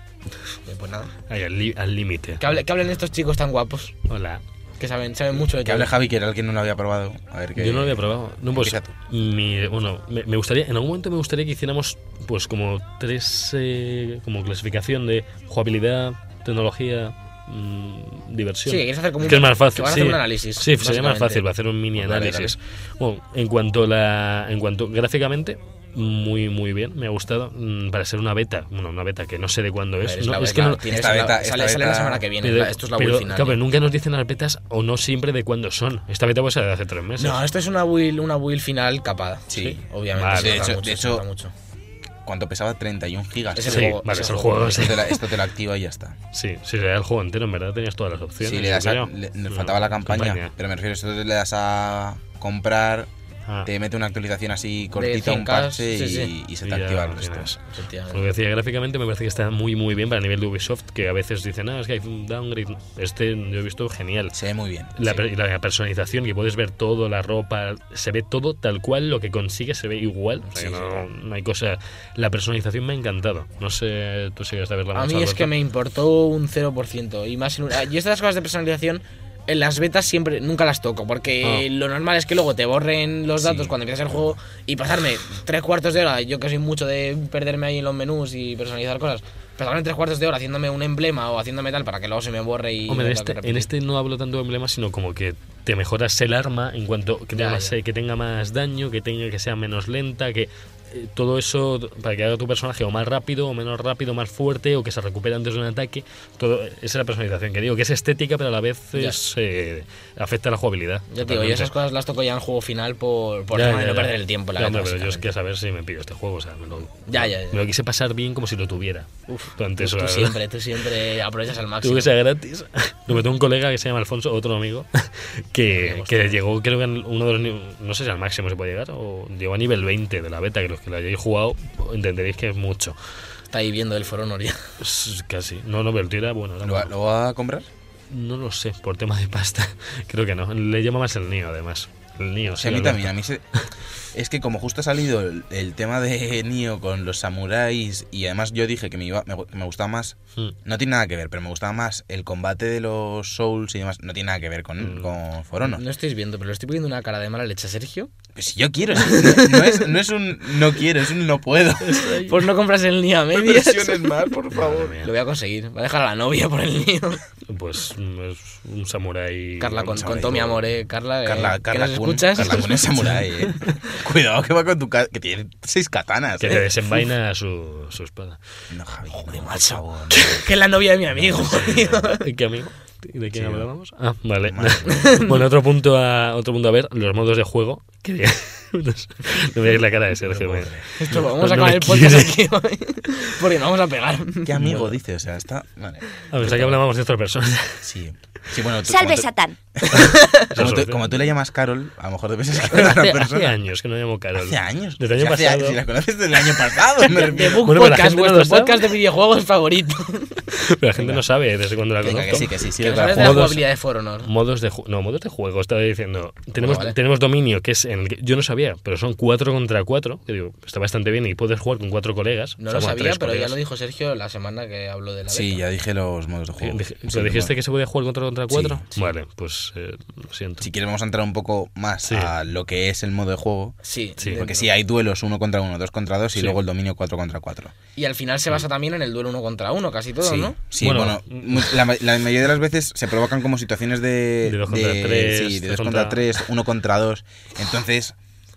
Y pues nada. Ahí, al límite. Que, hable- que hablen estos chicos tan guapos. Hola. Que saben, saben mucho de Que hable Javi, que era el que no lo había probado. A ver. Yo no lo había probado. No, pues, mi- bueno, me, me gustaría, en algún momento me gustaría que hiciéramos, pues, como tres, eh, como clasificación de jugabilidad, tecnología, mm, diversión. Sí, quieres hacer como un, que es más fácil. que a sí. hacer un análisis. Sí, sería más fácil hacer un mini Vale, análisis. Bueno, en cuanto a la, en cuanto gráficamente, muy muy bien, me ha gustado Mm, para ser una beta, bueno, una beta que no sé de cuándo es. no, es que esta la- beta- sale, esta sale la semana que viene. pero, esto es la pero, build final. claro, pero nunca nos dicen las betas o no siempre de cuándo son. Esta beta puede ser de hace tres meses. No, esto es una build, una build final capada. Sí. obviamente. Vale. De hecho- mucho, de se hecho- nota mucho. ¿Cuánto pesaba? 31 gigas. Es el Sí, juego, vale, es es el el juego. juego, Esto te, la, esto te lo activa y ya está. Sí, sí, era el juego entero, en verdad tenías todas las opciones. Sí, le das a- le, le No, faltaba la campaña, pero me refiero, esto le das a comprar, Ah, te mete una actualización así cortita, un 100K, parche sí, y, sí. y se te ya activa lo el resto. tienes. Efectivamente. Lo que decía gráficamente me parece que está muy muy bien para el nivel de Ubisoft, que a veces dicen, ah, es que hay un downgrade. Este yo he visto genial. Se ve muy bien. La, sí. la personalización, que puedes ver todo, la ropa, se ve todo tal cual, lo que consigue se ve igual. O sea, Sí, que no, no hay cosa. La personalización me ha encantado. No sé, tú sigues a verla A mí es que me importó un 0%. Y más en una- Y estas cosas de personalización, las betas siempre, nunca las toco. Porque Ah. lo normal es que luego te borren los datos Sí. cuando empiezas el juego y pasarme tres cuartos de hora. Yo que soy mucho de perderme ahí en los menús y personalizar cosas. Pasarme tres cuartos de hora haciéndome un emblema o haciéndome tal para que luego se me borre y. Hombre, en este, en este no hablo tanto de emblemas, sino como que te mejoras el arma en cuanto que tenga, Ya, más, ya. que tenga más daño, que tenga que sea menos lenta, que eh, todo eso para que haga tu personaje o más rápido o menos rápido, más fuerte o que se recupere antes de un ataque. Todo, esa es la personalización que digo, que es estética, pero a la vez es, eh, afecta a la jugabilidad. Ya te digo, yo esas cosas las toco ya en juego final por, por Ya, no ya. perder el tiempo. La Ya, pero yo es que a saber si me pido este juego, o sea, me lo, Ya, ya, ya. me lo quise pasar bien como si lo tuviera. durante eso, Tú verdad. siempre, tú siempre aprovechas al máximo. Tuve que sea gratis. Lo tengo un colega que se llama Alfonso, otro amigo, que, que llegó, creo que en uno de los. No sé si al máximo se puede llegar, o llegó a nivel 20 de la beta, que los que lo hayáis jugado entenderéis que es mucho. Está ahí viendo el For Honor ya. Es casi. No, no, pero el tío era bueno. era ¿Lo, va- bueno. lo va a comprar? No lo sé, por tema de pasta. Creo que no. Le llama más el Nio, además. El Nio, Sí, a mí Alberto. también. A mí se... Es que como justo ha salido el, el tema de Nio con los samuráis y además yo dije que me, iba, me, me gustaba más, Mm. no tiene nada que ver, pero me gustaba más el combate de los Souls y demás, no tiene nada que ver con, Mm. con For Honor. No estáis viendo, pero le estoy poniendo una cara de mala leche a Sergio. Pues si yo quiero, si- no, no es, no es un no quiero, es un no puedo. Pues no compras el Nio a medias. más, por mía. Lo voy a conseguir. Va a dejar a la novia por el Nio. Pues es un samurái. Carla, con, con todo mi no. amor, eh. Carla, eh, Carla, ¿que Carla nos Kun, escuchas? Carla Kun es samurái, eh. Cuidado que va con tu ca- que tiene seis katanas, Que eh. le desenvaina su, su espada. No, Javi, Joder, no, macho. que es la novia de mi amigo. ¿Qué amigo? ¿De quién Sí, hablábamos? Ah, vale. Bueno, otro punto a otro punto a ver, los modos de juego. Que no sé, no veáis la cara de Sergio. Esto, vamos a acabar el podcast aquí hoy. Porque nos vamos a pegar. ¿Qué amigo dice? O sea, está. Vale. A ver, que hablábamos de otra persona. Sí. Sí, bueno, tú- Salve tú, Satán. como, tú, como tú le llamas Carol, a lo mejor te piensas que es otra Hace, hace persona. años que no llamo Carol. Hace años. Desde el año hace- pasado. Si la conoces desde el año pasado, me refiero. Book Bueno, pero la Podcast, gente no vuestro lo sabe. podcast de videojuegos favorito. Pero la gente no sabe desde cuándo la Venga, conozco. que sí, que sí, sí. que sabes de la modos- jugabilidad de For Honor. Modos de ju- no, modos de juego, estaba diciendo. Tenemos, vale. tenemos dominio, que es en el que yo no sabía, pero son 4 contra 4, que digo, está bastante bien y puedes jugar con cuatro colegas. No o sea, lo sabía, pero ya lo dijo Sergio la semana que habló de la Sí, beta. ya dije los modos de juego. Dije- Sí, ¿Pero dijiste bueno. que se podía jugar contra contra 4? Sí, sí. Vale, pues eh, lo siento. Si quieres vamos a entrar un poco más Sí. a lo que es el modo de juego. Sí. Porque sí, hay duelos uno contra uno, dos contra dos y Sí. luego el dominio cuatro contra cuatro. Y al final se basa también en el duelo uno contra uno, casi todo, sí, ¿no? sí, Bueno, la, la mayoría de las veces se provocan como situaciones de... De dos contra tres, Sí, de tres dos contra- contra tres, uno contra dos. Entonces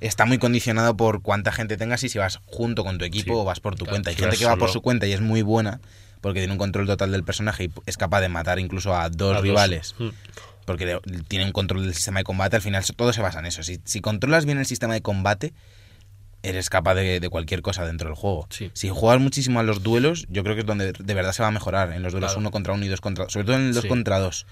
está muy condicionado por cuánta gente tengas y si vas junto con tu equipo Sí. o vas por tu Claro, cuenta. Hay gente que va por su cuenta y es muy buena porque tiene un control total del personaje y es capaz de matar incluso a dos A dos. rivales. Mm. Porque tiene un control del sistema de combate. Al final todo se basa en eso. Si, si controlas bien el sistema de combate, eres capaz de, de cualquier cosa dentro del juego. Sí. Si juegas muchísimo a los duelos, yo creo que es donde de verdad se va a mejorar. En los duelos Claro. uno contra uno y dos contra Sobre todo en el dos Sí. contra dos.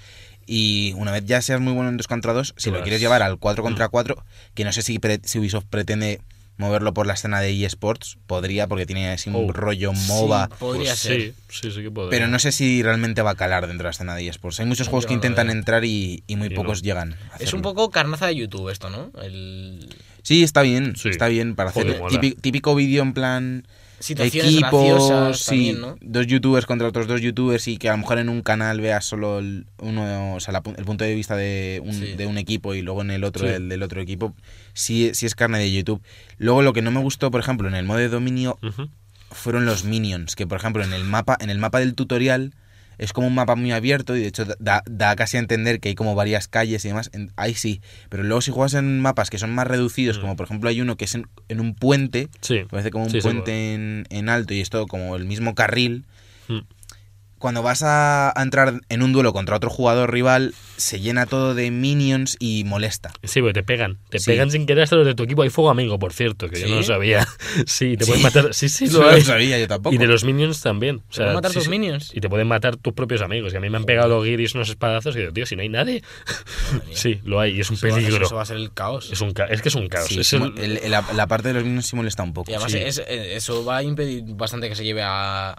Y una vez ya seas muy bueno en dos contra dos, si Tú lo vas- quieres llevar al 4 Mm. contra 4, que no sé si, pre- si Ubisoft pretende moverlo por la escena de eSports, podría, porque tiene así un Oh, rollo MOBA. Sí, podría Pues ser. Sí, sí, sí que podría. Pero no sé si realmente va a calar dentro de la escena de eSports. Hay muchos Yo juegos que no intentan veo. entrar y, y muy Yo pocos no. llegan. a Es un poco carnaza de YouTube esto, ¿no? El... Sí, está bien. Sí. Está bien para hacer Joder, mola. típico, típico vídeo en plan Situaciones equipo, graciosas sí, también, ¿no? dos youtubers contra otros dos youtubers y que a lo mejor en un canal veas solo el, uno, o sea, la el punto de vista de un, Sí. de un equipo y luego en el otro Sí. el del otro equipo, sí, sí es carne de YouTube. Luego lo que no me gustó, por ejemplo, en el modo de dominio fueron los minions, que por ejemplo en el mapa, en el mapa del tutorial es como un mapa muy abierto y de hecho da, da casi a entender que hay como varias calles y demás. En- ahí sí, pero luego si juegas en mapas que son más reducidos, Mm. como por ejemplo hay uno que es en, en un puente, Sí. parece como un Sí, sí, puente en, en alto y es todo como el mismo carril. Mm. Cuando vas a, entrar en un duelo contra otro jugador rival, se llena todo de minions y molesta. Sí, porque te pegan. Te Sí. pegan sin querer hasta los de tu equipo. Hay fuego amigo, por cierto, que yo no lo sabía. Sí, te Sí. pueden matar. Sí, sí, lo no hay. lo sabía yo tampoco. Y de los minions también. O sea, pueden matar sí, tus sí. minions? Y te pueden matar tus propios amigos. Y a mí me han pegado los guiris unos espadazos y digo, tío, si no hay nadie. Sí, lo hay. Y es un Eso va- peligro. Eso va a ser el caos. Es, un ca- es que es un caos. Sí, es sí, el- el- la, la parte de los minions sí molesta un poco. Y además Sí. es- eh, eso va a impedir bastante que se lleve a,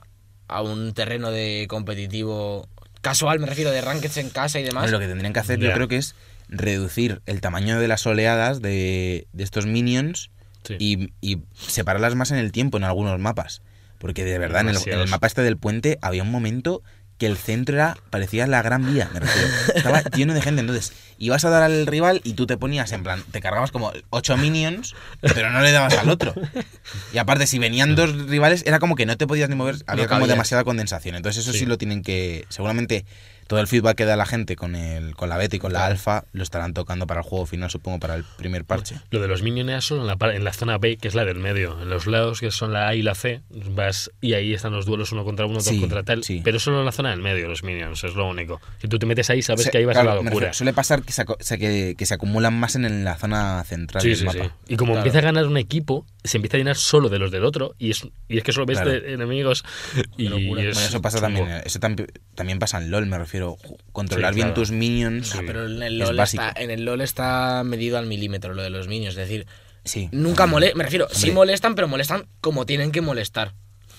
a un terreno de competitivo casual, me refiero, de rankeds en casa y demás. Lo que tendrían que hacer yo creo que es reducir el tamaño de las oleadas de, de estos minions sí. y, y separarlas más en el tiempo en algunos mapas. Porque de verdad, en el, en el mapa este del puente había un momento que el centro era, parecía la gran vía, me refiero. Estaba lleno de gente. Entonces, ibas a dar al rival y tú te ponías en plan, te cargabas como ocho minions, pero no le dabas al otro. Y aparte, si venían dos rivales, era como que no te podías ni mover, había como demasiada condensación. Entonces, eso sí. Sí. lo tienen que. Seguramente todo el feedback que da la gente con el con la beta y con la alfa lo estarán tocando para el juego final, supongo, para el primer parche. Lo de los minions solo en la, en la zona B, que es la del medio. En los lados, que son la A y la C, vas y ahí están los duelos uno contra uno, dos Sí, contra tal. sí. Pero solo en la zona del medio, los minions, es lo único. Si tú te metes ahí, sabes Se- que ahí vas claro, a la locura. refiero, suele pasar que se, aco- se- que, que se acumulan más en, la zona central Sí, del sí, mapa. sí. Y como Claro. empieza a ganar un equipo, se empieza a llenar solo de los del otro, y es, y es que solo ves Claro. de enemigos. Y locura. es Bueno, eso pasa chungo. también. Eso tam- también pasa en LOL, me refiero. Ju- Controlar Sí, bien claro. tus minions. Sí. Pero en el, Es LOL básico. está, en el LOL está medido al milímetro lo de los minions. Es decir, Sí. nunca molestan. Me refiero, sí molestan, pero molestan como tienen que molestar.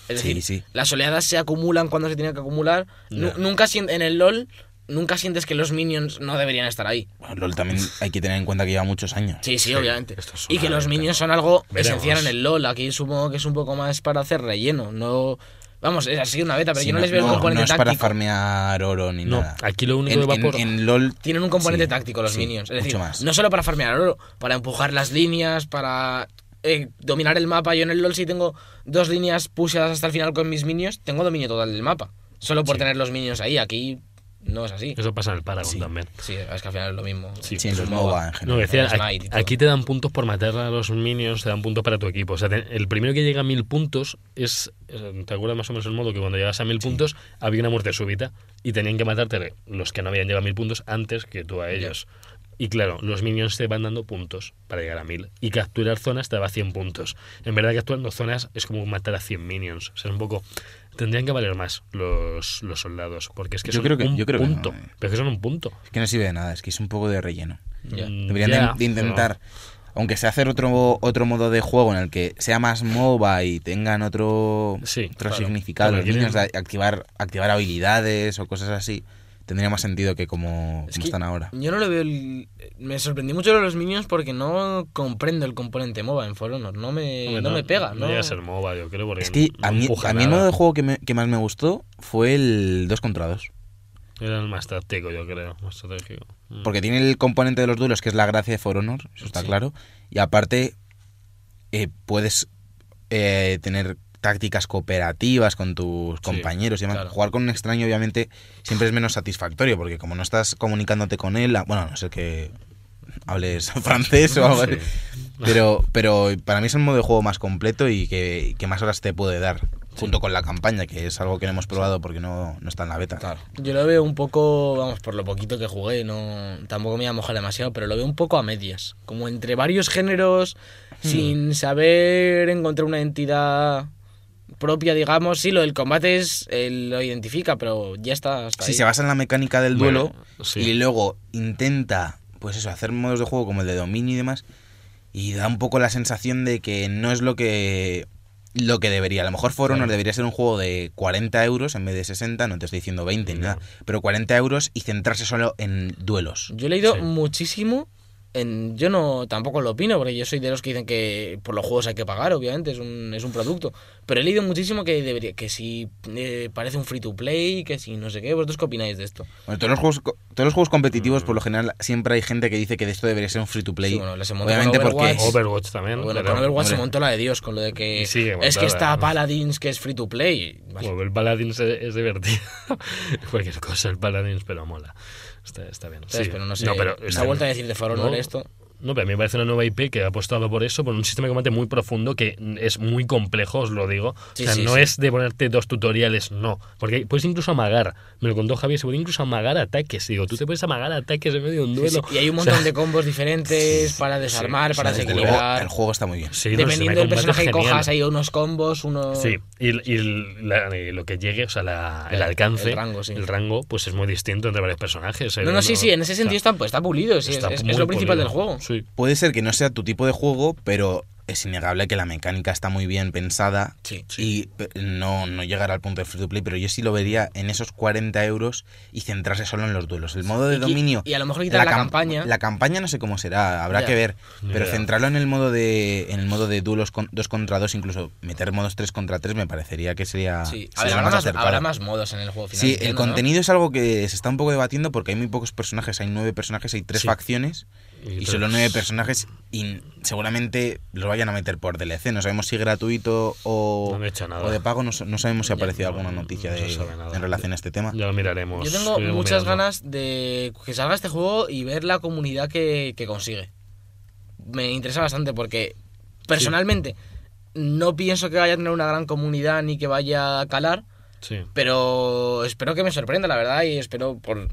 Es decir, sí. las oleadas se acumulan cuando se tienen que acumular. Nunca en el LOL, nunca sientes que los minions no deberían estar ahí. Bueno, LOL también hay que tener en cuenta que lleva muchos años. Sí, sí, Sí, obviamente. es Y que los minions son algo Veremos. esencial en el LOL. Aquí supongo que es un poco más para hacer relleno. No. Vamos, es así una beta, pero Sí, yo no, les veo no, el componente no es para táctico. farmear oro ni No, nada. aquí lo único en, de en- vapor. en LOL Tienen un componente Sí, táctico los sí, minions. Es decir, mucho más. no solo para farmear oro, para empujar las líneas, para eh, dominar el mapa. Yo en el LoL si tengo dos líneas pushadas hasta el final con mis minions, tengo dominio total del mapa. Solo por Sí. tener los minions ahí. Aquí no es así. Eso pasa en el Paragon Sí. también. Sí, es que al final es lo mismo. Sí, sí, en es los MOBA en No, general. decía, y aquí, te dan puntos por matar a los minions, te dan puntos para tu equipo. O sea, te- el primero que llega a mil puntos es. ¿Te acuerdas más o menos el modo que cuando llegas a mil puntos había una muerte súbita y tenían que matarte los que no habían llegado a mil puntos antes que tú a ellos? Y claro, los minions te van dando puntos para llegar a mil. Y capturar zonas te daba 100 puntos. En verdad, capturando zonas es como matar a 100 minions. O sea, es un poco. Tendrían que valer más los, los soldados. Porque es que Yo son creo que- un yo creo que no, punto. eh. pero es que son un punto. Es que no sirve de nada, es que es un poco de relleno. Ya. Mm, Deberían de- intentar, aunque sea hacer otro, otro modo de juego en el que sea más MOBA y tengan otro, Sí, otro claro. significado, Claro, los niños quieren- de activar, activar habilidades o cosas así, tendría más sentido que como, Es como que están ahora. Yo no le veo el... Me sorprendí mucho lo de los minions porque no comprendo el componente MOBA en For Honor. No me, Hombre, no me pega. No, llega a ser MOBA, yo creo. Porque Es que no a mí, a mí el modo de juego que, me- que más me gustó fue el 2 contra 2. Era el más táctico, yo creo. Más estratégico. Mm. Porque tiene el componente de los duelos, que es la gracia de For Honor, eso está Sí. claro. Y aparte, eh, puedes eh, tener tácticas cooperativas con tus compañeros y demás. claro. Jugar con un extraño, obviamente, siempre es menos satisfactorio, porque como no estás comunicándote con él, a- bueno, no sé que hables francés o algo así. Pero, pero para mí es el modo de juego más completo y que, que más horas te puede dar, junto con la campaña, que es algo que no hemos probado porque no, no está en la beta. Claro. Yo lo veo un poco, vamos, por lo poquito que jugué, no tampoco me iba a mojar demasiado, pero lo veo un poco a medias. Como entre varios géneros, sin saber encontrar una entidad propia, digamos. Sí, lo del combate es, eh, lo identifica, pero ya está. Hasta Si ahí. se basa en la mecánica del Bueno, duelo sí. y luego intenta, pues eso, hacer modos de juego como el de dominio y demás, y da un poco la sensación de que no es lo que lo que debería. A lo mejor For Honor debería ser un juego de 40 euros en vez de 60, no te estoy diciendo 20 ni No. nada, pero 40 euros y centrarse solo en duelos. Yo he leído Sí. muchísimo. En, yo no tampoco lo opino, porque yo soy de los que dicen que por los juegos hay que pagar, obviamente, es un, es un producto. Pero he leído muchísimo que debería, que si eh, parece un free to play, que si no sé qué, ¿vosotros qué opináis de esto? Bueno, todos los juegos todos los juegos competitivos por lo general siempre hay gente que dice que de esto debería ser un free to play. Sí, bueno, les montó Obviamente con porque Overwatch. Overwatch también. Bueno, pero- con Overwatch se hombre. montó la de Dios con lo de que es que está. Paladins que es free to play. Vale. Bueno, el Paladins es, es divertido. Cualquier cosa, el Paladins, pero mola. Está, está bien. Sí. Pero no sé, pero está- vuelta a decir de Honor No. esto. No, pero a mí me parece una nueva IP que ha apostado por eso, por un sistema de combate muy profundo que es muy complejo, os lo digo. Sí, o sea, sí, no sí. es de ponerte dos tutoriales, no. Porque puedes incluso amagar. Me lo contó Javier, se puede incluso amagar ataques. Digo, tú te puedes amagar ataques en medio de un duelo. sí, Y hay un O sea, montón de combos diferentes para desarmar, sí, para desequilibrar. el juego está muy bien. Dependiendo del personaje que cojas, hay unos combos, unos... Sí, y, y la- y lo que llegue, o sea, la- el El- alcance, el rango, sí. el rango, pues es muy distinto entre varios personajes. No, no, sí, sí, en ese sentido está, pues, está pulido, está es- es lo principal pulido. del juego. Sí. Puede ser que no sea tu tipo de juego, pero es innegable que la mecánica está muy bien pensada Sí. y pe- no, no llegar al punto de free to play, pero yo sí lo vería en esos 40 euros y centrarse solo en los duelos. El modo de Y dominio... y a lo mejor quitar la cam- campaña. La campaña no sé cómo será, habrá que ver, pero centrarlo en el modo de en el modo de duelos con, 2 contra 2, incluso meter modos 3 contra 3 me parecería que sería, Sí, sería habrá, más más, acertado. habrá más modos en el juego final. Sí, el contenido es algo que se está un poco debatiendo porque hay muy pocos personajes, hay nueve personajes, hay tres facciones Y Y solo nueve personajes y seguramente los vayan a meter por DLC. No sabemos si gratuito o, No han hecho nada. o de pago. No, no sabemos si ha aparecido no, alguna noticia no de- en relación a este tema. Ya lo miraremos. Yo tengo muchas mirando. ganas de que salga este juego y ver la comunidad que, que consigue. Me interesa bastante porque personalmente no pienso que vaya a tener una gran comunidad ni que vaya a calar, Sí. pero espero que me sorprenda, la verdad, y espero por,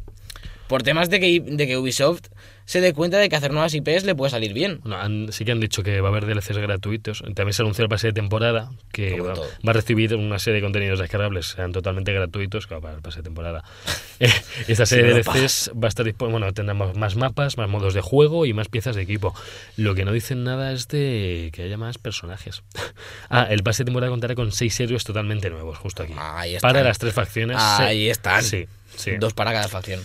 por temas de que, de que Ubisoft se dé cuenta de que hacer nuevas IPs le puede salir bien. Bueno, han- sí que han dicho que va a haber DLCs gratuitos. También se anunció el pase de temporada, que va, va a recibir una serie de contenidos descargables, sean totalmente gratuitos, claro, para el pase de temporada. Eh, Esta serie no de DLCs va a estar disponible, bueno, tendremos más mapas, más modos de juego y más piezas de equipo. Lo que no dicen nada es de que haya más personajes. Ah, el pase de temporada contará con seis héroes totalmente nuevos, justo aquí. Ahí están. Para las tres facciones. Ahí están. Sí, sí. Dos para cada facción.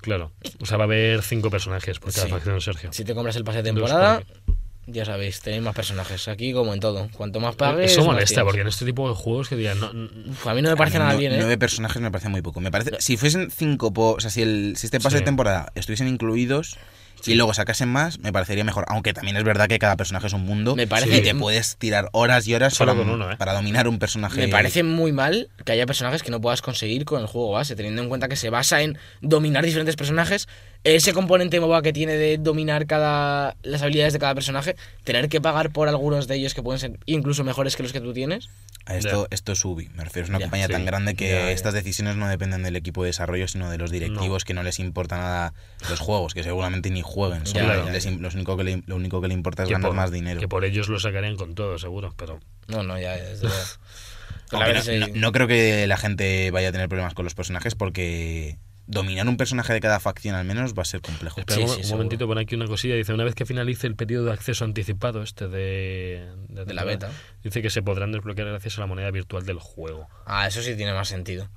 Claro. O sea, va a haber cinco personajes por cada Sí. facción, Sergio. Si te compras el pase de temporada, por- ya sabéis, tenéis más personajes. Aquí como en todo. Cuanto más pagues... Eso molesta, porque en este tipo de juegos que digan, no, Uf, a mí no me parece nada no- bien, ¿eh? Nueve personajes me parece muy poco. Me parece, si fuesen cinco, po- o sea, si, el, si este pase Sí. de temporada estuviesen incluidos y luego sacasen más, me parecería mejor. Aunque también es verdad que cada personaje es un mundo. Me parece- y te puedes tirar horas y horas Solo para, con uno, ¿eh? para dominar un personaje. Me parece muy mal que haya personajes que no puedas conseguir con el juego base, teniendo en cuenta que se basa en dominar diferentes personajes. Ese componente MOBA que tiene de dominar cada las habilidades de cada personaje, tener que pagar por algunos de ellos que pueden ser incluso mejores que los que tú tienes. A Esto, esto es Ubi, me refiero, es una compañía sí. tan grande que estas decisiones no dependen del equipo de desarrollo, sino de los directivos que no les importa nada los juegos, que seguramente ni jueguen. solo les los único que le- lo único que le importa es que ganar por- más dinero. Que por ellos lo sacarían con todo, seguro, pero... No, no, ya verdad no, es no- no creo que la gente vaya a tener problemas con los personajes porque dominar un personaje de cada facción al menos va a ser complejo. Espera Sí, un, sí, un seguro. momentito, pone aquí una cosilla. Dice, una vez que finalice el periodo de acceso anticipado este de... De la beta. Dice que se podrán desbloquear gracias a la moneda virtual del juego. Ah, eso sí tiene más sentido.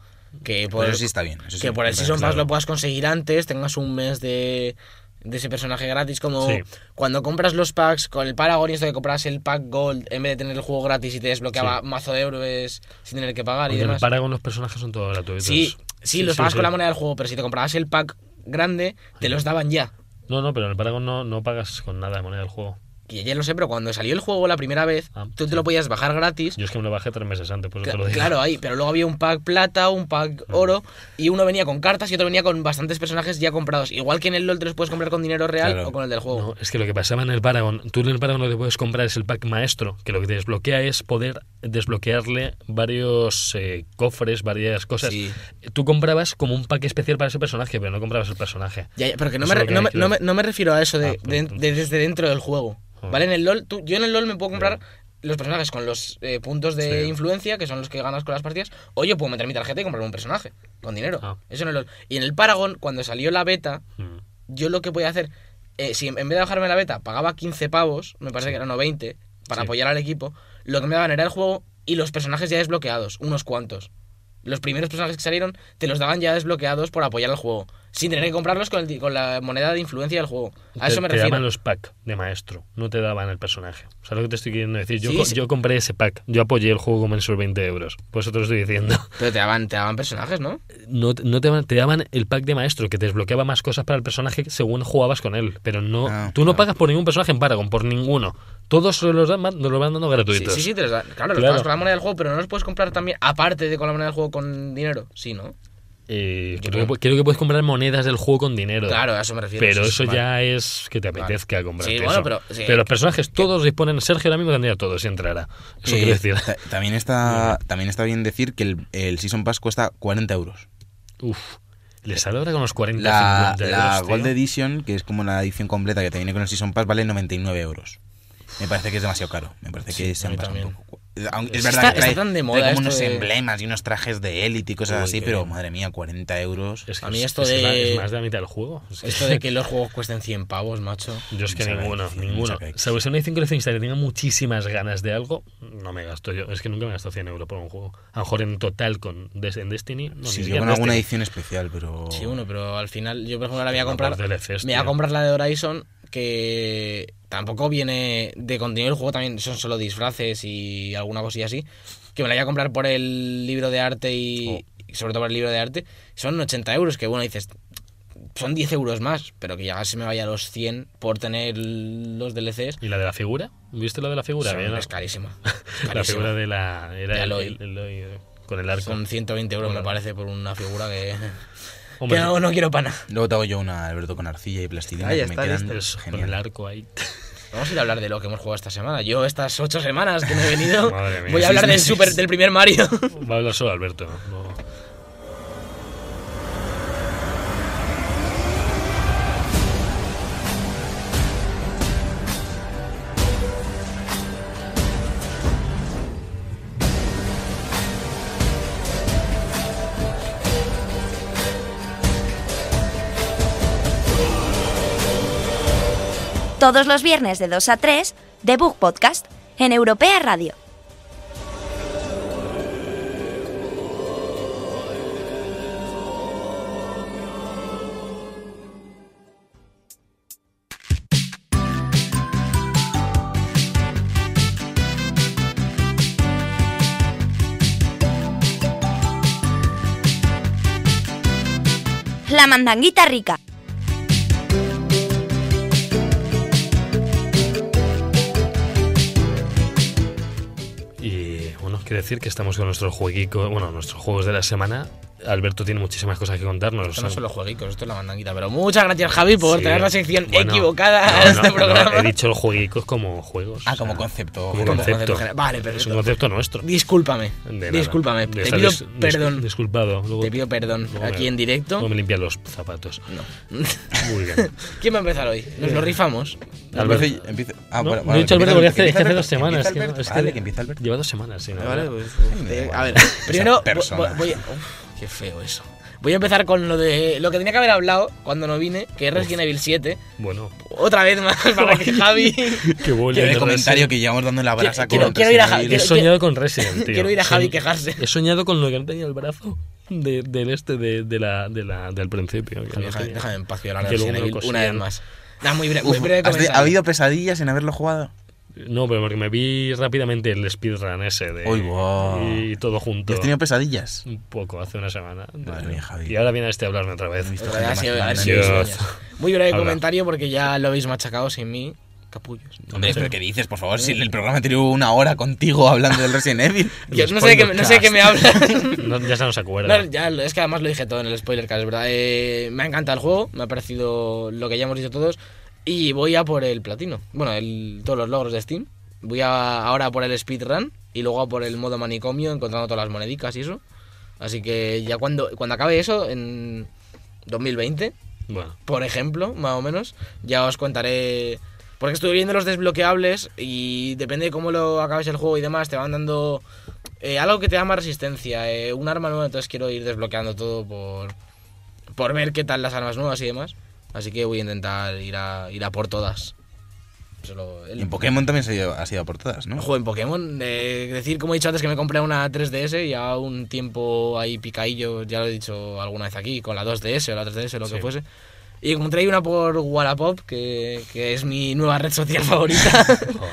Que Por eso sí está bien. eso sí, que por el Season Pass claro. lo puedas conseguir antes, tengas un mes de, de ese personaje gratis, como Sí. cuando compras los packs con el Paragon y esto que compras el pack Gold en vez de tener el juego gratis y te desbloqueaba Sí. mazo de euros sin tener que pagar y Porque en el demás. Paragon los personajes son todos gratuitos. Sí, sí, los pagas con la moneda del juego, pero si te comprabas el pack grande, te los daban ya. No, no, pero en el Paragon no, no pagas con nada de moneda del juego. Y ya lo sé, pero cuando salió el juego la primera vez, Ah, tú te sí. lo podías bajar gratis. Yo es que me lo bajé tres meses antes, por eso te lo digo. Claro, ahí, pero luego había un pack plata, un pack oro, y uno venía con cartas y otro venía con bastantes personajes ya comprados. Igual que en el LOL te los puedes comprar con dinero real Claro. o con el del juego. No, es que lo que pasaba en el Paragon, tú en el Paragon lo que puedes comprar es el pack maestro, que lo que te desbloquea es poder desbloquearle varios eh, cofres, varias cosas. Sí. Tú comprabas como un pack especial para ese personaje, pero no comprabas el personaje. Ya, ya, pero que no me, es lo que no, hay me, que no, ver. me, no me refiero a eso de, Ah, pues de- entonces. de desde dentro del juego. ¿Vale? En el LOL, tú- yo en el LOL me puedo comprar los personajes con los eh, puntos de Sí. influencia, que son los que ganas con las partidas, o yo puedo meter mi tarjeta y comprar un personaje con dinero. Ah. Eso en el LOL. Y en el Paragon, cuando salió la beta, Mm. yo lo que podía hacer, eh, si en vez de bajarme la beta pagaba 15 pavos, me parece que eran o 20, para Sí. apoyar al equipo, lo que me daban era el juego y los personajes ya desbloqueados, unos cuantos. Los primeros personajes que salieron te los daban ya desbloqueados por apoyar al juego, sin tener que comprarlos con, el di- con la moneda de influencia del juego. A te, eso me te refiero. daban los pack de maestro, no te daban el personaje. ¿Sabes lo que te estoy queriendo decir? Yo, Sí, co- sí. yo compré ese pack, yo apoyé el juego con esos 20 euros. Por eso te lo estoy diciendo. Pero te daban, te daban personajes, ¿no? No, te- no te, daban, te daban el pack de maestro, que te desbloqueaba más cosas para el personaje según jugabas con él. Pero no Ah, tú no pagas por ningún personaje en Paragon, por ninguno. Todos los, dan, nos los van dando Sí, gratuitos. sí, sí, te los dan. Claro, los Claro. pagas con la moneda del juego, pero no los puedes comprar también, aparte de con la moneda del juego con dinero. Sí, ¿no? Eh, creo, que, creo que puedes comprar monedas del juego con dinero. Claro, a eso me refiero. Pero sí, eso vale. ya es que te Vale. apetezca comprar. Sí, bueno, pero- sí. los personajes todos disponen. Sergio ahora mismo tendría todos si entrara. Eso Eh, quiero decir. ta- también, está, también está bien decir que el, el Season Pass cuesta 40 euros. Uf. Le sale ahora con los 40 La, 50 la euros, Gold tío. Edition, que es como la edición completa que te viene con el Season Pass, vale 99 euros. Me parece que es demasiado caro. Me parece que se han pasado un poco. Es Está- verdad que está trae, tan de trae moda como esto unos de- emblemas y unos trajes de élite y cosas Uy, así, pero bien. madre mía, 40 euros. Es que A mí es- esto es de- la- es más de la mitad del juego. Es que- Esto de que los juegos cuesten 100 pavos, macho. Yo es que ninguno, ninguno. Sabes, si una edición coleccionista que tenga muchísimas ganas de algo, no me gasto yo. Es que nunca me gasto 100 euros por un juego. A lo mejor en total con Des- en Destiny, no, sí, yo con en alguna edición especial, pero. Sí, uno, pero al final, yo por ejemplo ahora voy a comprar. DLCs, Me voy a comprar la de Horizon, que tampoco viene de contenido del juego, también son solo disfraces y alguna cosilla así. Que me la voy a comprar por el libro de arte y, Oh. y sobre todo por el libro de arte. Son 80 euros, que bueno, dices. son 10 euros más, pero que ya se me vaya a los 100 por tener los DLCs. ¿Y la de la figura? ¿Viste la de la figura? son- es carísima. Es La figura de la. Era De el- Aloy. el- eh, con el arco. Son 120 euros, me parece, por una figura que, Hombre, que no, no quiero pana. Luego te hago yo una Alberto con arcilla y plastilina Ahí que está, me quedan listo. eso, con el arco ahí. Vamos a ir a hablar de lo que hemos jugado esta semana. Yo, estas 8 semanas que no he venido, voy a hablar del, super, del primer Mario. Va a hablar solo Alberto. no. Todos los viernes de 2 a 3, The Book Podcast, en Europea Radio. La mandanguita rica. Quiere decir que estamos con nuestros jueguicos, bueno, nuestros juegos de la semana. Alberto tiene muchísimas cosas que contarnos. Esto no son los jueguicos, esto es la mandanguita. Pero muchas gracias, Javi, por Sí. tener la sección Bueno, equivocada no, a este no, no, programa. he dicho los jueguicos como juegos. Ah, o sea, como concepto. como Como concepto. Vale, Es un concepto nuestro. Discúlpame. De nada. Discúlpame. De Te pido dis- dis- perdón. Disculpado. Luego, Te pido perdón luego aquí me- en directo. luego me limpian los zapatos. No. Muy bien. ¿Quién va a empezar hoy? Nos lo rifamos. Alberto. Empiezo- empiezo- ah, No, bueno, no vale, he dicho Alberto hace, es que hace dos semanas. empieza que no, que Vale, que empiece Alberto. Lleva dos semanas Vale, pues, me da eh, igual. a ver, primero voy- a- qué feo eso. Voy a empezar con lo de lo que tenía que haber hablado cuando no vine, que es Resident Evil 7. Bueno, Otra vez más para que Javi qué bueno. El comentario que llevamos dando la brasa Quiero- con quiero ir a Javi- He soñado con Resident, tío. quiero ir a Javi Soñ- quejarse. He soñado con lo que no tenía el brazo de- del este de, de la, de la, del principio. no Déjame, déjame en paz que voy a hablar Que de luego Resident Evil una vez más. Nah, muy breve, muy breve ¿has de- comentario. ¿Ha habido pesadillas sin haberlo jugado? No, pero porque me vi rápidamente el speedrun ese de. Uy, wow. Y todo ¿Y junto. has tenido pesadillas? Un poco, hace una semana. Madre mía, Javi. Y ahora viene este a hablarme otra vez. Otra Dios. sueños. Muy breve Habla. comentario porque ya lo habéis machacado sin mí. Capullos. Hombre, pero ¿qué dices? Por favor, si el programa tiene una hora contigo hablando del Resident Evil. Yo no sé, de qué, no sé qué me hablas. No, ya se nos acuerda. No, ya, es que además lo dije todo en el spoiler cast, es verdad. Eh, me ha encantado el juego, me ha parecido lo que ya hemos dicho todos. Y voy a por el platino. Bueno, el, todos los logros de Steam. Voy a, ahora a por el speedrun y luego a por el modo manicomio, encontrando todas las monedicas y eso. Así que ya cuando, cuando acabe eso, en 2020, Bueno, por ejemplo, más o menos, ya os contaré. Porque estuve viendo los desbloqueables y depende de cómo lo acabes el juego y demás, te van dando eh, algo que te da más resistencia, eh, un arma nueva, entonces quiero ir desbloqueando todo por, por ver qué tal las armas nuevas y demás. Así que voy a intentar ir a, ir a por todas. Solo el, Y en Pokémon también se ha ido, has ido por todas, ¿no? juego en Pokémon. eh, decir, como he dicho antes, que me compré una 3DS y a un tiempo ahí picadillo, ya lo he dicho alguna vez aquí, con la 2DS o la 3DS o lo Sí. que fuese. Y encontré ahí una por Wallapop, que, que es mi nueva red social favorita,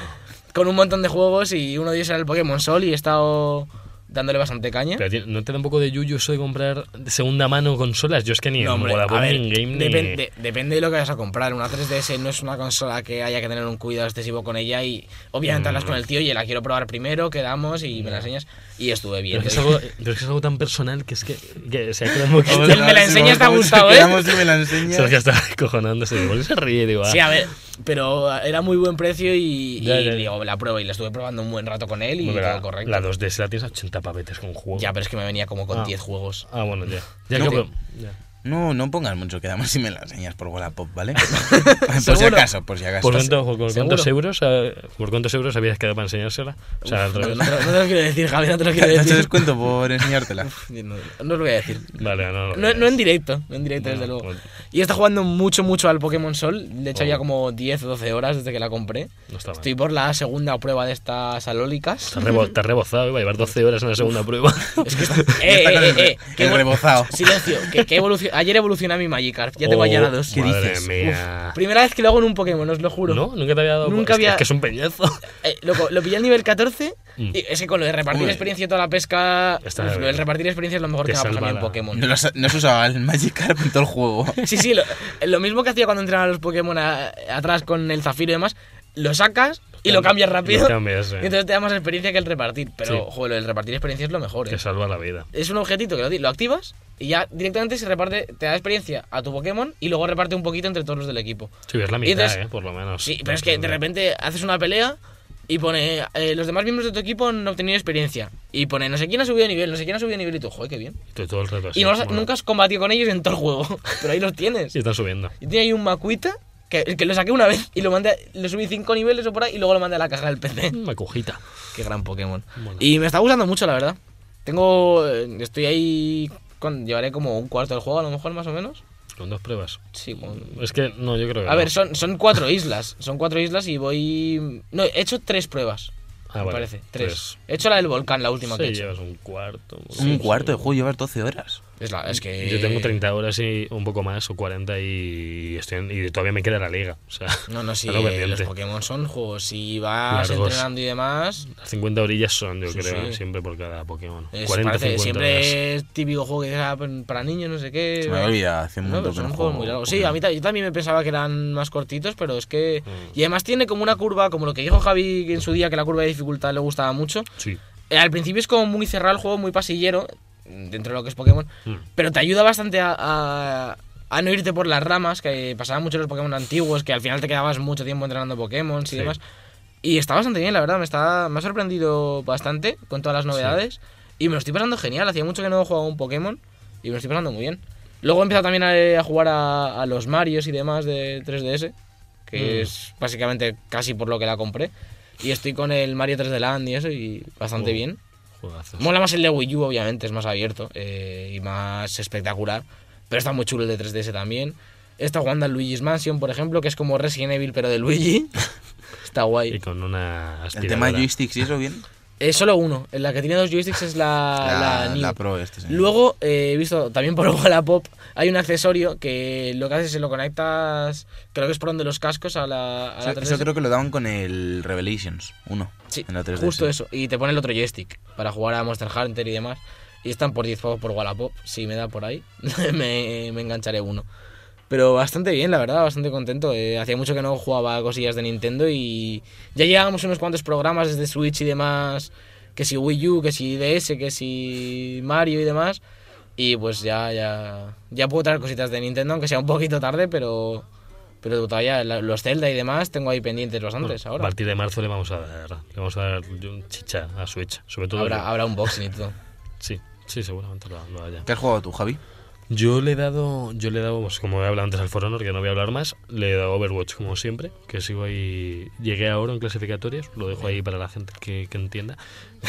con un montón de juegos y uno de ellos era el Pokémon Sol y he estado dándole bastante caña. pero ¿no te da un poco de yuyu eso de comprar de segunda mano consolas? Yo es que ni No, en hombre, Vodafone a ver, ni en Game ni... depende, depende de lo que vayas a comprar. Una 3DS no es una consola que haya que tener un cuidado excesivo con ella y obviamente Mm. hablas con el tío y la quiero probar primero, quedamos y me la enseñas y estuve bien. Pero es, que es algo, pero es que es algo tan personal que es que, que se ha quedado un poquito... El me la enseñas te ha gustado, ¿eh? Y me la enseñas. Sergio estaba cojonándose. Igual se ríe, digo, ah, Sí, a ver, pero era muy buen precio y, y Ya, ya, ya. digo, la pruebo y la estuve probando un buen rato con él y bueno, todo la, correcto. la 2DS la tienes a 80 pavetes con juego. Ya, pero es que me venía como con Ah. 10 juegos. Ah, bueno, ya. Ya No, que- que- ya. No, no pongas mucho, quedamos y me la enseñas por Wallapop, ¿vale? por si acaso, por si acaso. ¿Por, cuánto- por cuántos euros, eh, ¿Por cuántos euros habías quedado para enseñársela? O sea, al No, revés. no te lo- no te quiero decir, Javi, no te lo ¿Te quiero has hecho decir. descuento por enseñártela? No, no os lo voy a decir. Vale, no, no, No, no en directo, no en directo, No, desde luego. pues- Y está jugando mucho, mucho al Pokémon Sol. He hecho Oh. ya como 10 o 12 horas desde que la compré. No. Estoy por la segunda prueba de estas alólicas. Te has rebo- te has rebozado, iba a llevar 12 horas en la segunda prueba. Es que está... ¡Eh, eh, eh, qué rebozado. Silencio, que, que evolución ayer evolucioné a mi Magikarp. Ya tengo Oh, allá a dos. ¿Qué dices? dices? Mía. Primera vez que lo hago en un Pokémon, os lo juro. ¿No? Nunca te había dado. Nunca es que- había- Es que es un peñazo. Eh, lo, co- lo pillé al nivel 14 Mm. y es que con lo de repartir Hombre. experiencia y toda la pesca, pues, lo del repartir experiencia es lo mejor Te que me ha pasado en la- Pokémon. No, no se usaba el Magikarp en todo el juego. Sí, sí, lo, lo mismo que hacía cuando entrenaba a los Pokémon a- atrás con el Zafiro y demás, lo sacas y lo cambias rápido. Lo cambias, y entonces te da más experiencia que el repartir. Pero, Sí. joder, del repartir experiencia es lo mejor, ¿eh? Te salva la vida. Es un objetito que lo, activas y ya directamente se reparte, te da experiencia a tu Pokémon y luego reparte un poquito entre todos los del equipo. Sí, es la mitad, entonces- ¿eh? Por lo menos. Sí, pero es que de repente haces una pelea y pone eh, los demás miembros de tu equipo han obtenido experiencia. Y pone no sé quién ha subido de nivel, no sé quién ha subido de nivel y tú, joder, qué bien. Tú todo el rato así, y no mola. nunca has combatido con ellos en todo el juego, pero ahí los tienes. Sí, están subiendo. Yo tenía ahí un Makuita que, que lo saqué una vez y lo mandé, lo subí cinco niveles o por ahí y luego lo mandé a la caja del PC. Una cojita. Qué gran Pokémon. Y me está gustando mucho, la verdad. Tengo. eh, Estoy ahí. Con, llevaré como un cuarto del juego, a lo mejor, más o menos. Con dos pruebas. Sí, con- Es que no, yo creo que. A no. ver, son, son cuatro islas. Son cuatro islas y voy. No, he hecho tres pruebas. Ah, me vale, parece. Tres. tres. He hecho la del volcán, la última Sí, que he hecho. llevas un cuarto. un cuarto de juego llevas 12 horas. Es, la- es que. Yo tengo 30 horas y un poco más, o 40, y, estoy en- y todavía me queda la liga. O sea, No, no, sí. Los Pokémon son juegos. Si vas Largos. entrenando y demás. Las 50 orillas son, yo Sí, creo, sí. siempre por cada Pokémon. es- 40, parece, 50 siempre horas. es típico juego que era para niños, no sé qué. Se me olvida hace un No, montón son juegos juego muy largos. Sí, a mí yo también me pensaba que eran más cortitos, pero es que. Mm. Y además tiene como una curva, como lo que dijo Javi en su día, que la curva de dificultad le gustaba mucho. Sí. Eh, al principio es como muy cerrado el juego, muy pasillero, dentro de lo que es Pokémon, Mm. pero te ayuda bastante a, a, a no irte por las ramas, que pasaba mucho en los Pokémon antiguos, que al final te quedabas mucho tiempo entrenando Pokémon y Sí. demás. Y está bastante bien, la verdad, me, está, me ha sorprendido bastante con todas las novedades. Y me lo estoy pasando genial, hacía mucho que no jugaba un Pokémon y me lo estoy pasando muy bien. Luego he empezado también a, a jugar a, a los Marios y demás de 3DS, que Mm. es básicamente casi por lo que la compré. Y estoy con el Mario 3D Land y eso, y bastante Oh. bien. Juegazos. Mola más el de Wii U, obviamente, es más abierto eh, y más espectacular. Pero está muy chulo el de 3DS también. Está jugando al Luigi's Mansion, por ejemplo, que es como Resident Evil, pero de Luigi. está Y guay. con una El aspiradora. tema de joysticks y eso bien. Es solo uno. La que tiene dos joysticks es la, La, la New. la Pro este. sí. Luego eh, he visto también por Wallapop hay un accesorio que lo que haces es lo conectas, creo que es por donde los cascos a la, a la Eso, 3DS. eso creo que lo daban con el Revelations 1. Sí, en la 3DS. justo eso. Y te pone el otro joystick para jugar a Monster Hunter y demás. Y están por 10 pavos por Wallapop. Si me da por ahí, me, me engancharé uno. Pero bastante bien, la verdad, bastante contento. Eh, hacía mucho que no jugaba a cosillas de Nintendo y ya llevábamos unos cuantos programas desde Switch y demás. Que si Wii U, que si DS, que si Mario y demás. Y pues ya, ya, ya puedo traer cositas de Nintendo, aunque sea un poquito tarde, pero, pero todavía los Zelda y demás tengo ahí pendientes bastantes Bueno, ahora. A partir de marzo le vamos a dar, le vamos a dar un chicha a Switch, sobre todo. Habrá, habrá unboxing y todo. Sí, sí, seguramente lo, lo haya. ¿Qué has jugado tú, Javi? Yo le he dado, yo le he dado, pues, como he hablado antes al For Honor, que no voy a hablar más, le he dado Overwatch como siempre, que sigo ahí, llegué ahora en clasificatorios, lo dejo ahí para la gente que, que entienda,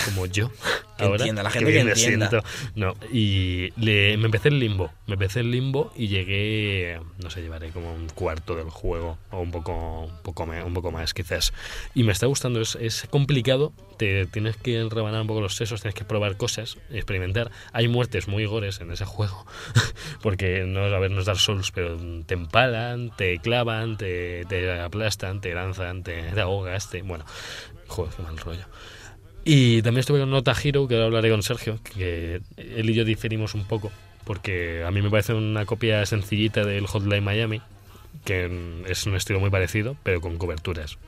como yo. Que ahora, entienda, la gente que me entienda. siento. No, y le, me empecé el limbo, me empecé el limbo y llegué, no sé, llevaré como un cuarto del juego, o un poco, un poco, un poco más quizás. Y me está gustando, es, es complicado, te tienes que rebanar un poco los sesos, tienes que probar cosas, experimentar. Hay muertes muy gores en ese juego, porque no, a ver, no es Dark Souls, pero te empalan, te clavan, te, te aplastan, te lanzan, te, te ahogas, te, bueno, joder, qué mal rollo. Y también estuve con Nota Hero, que ahora hablaré con Sergio, que él y yo diferimos un poco, porque a mí me parece una copia sencillita del Hotline Miami, que es un estilo muy parecido, pero con coberturas.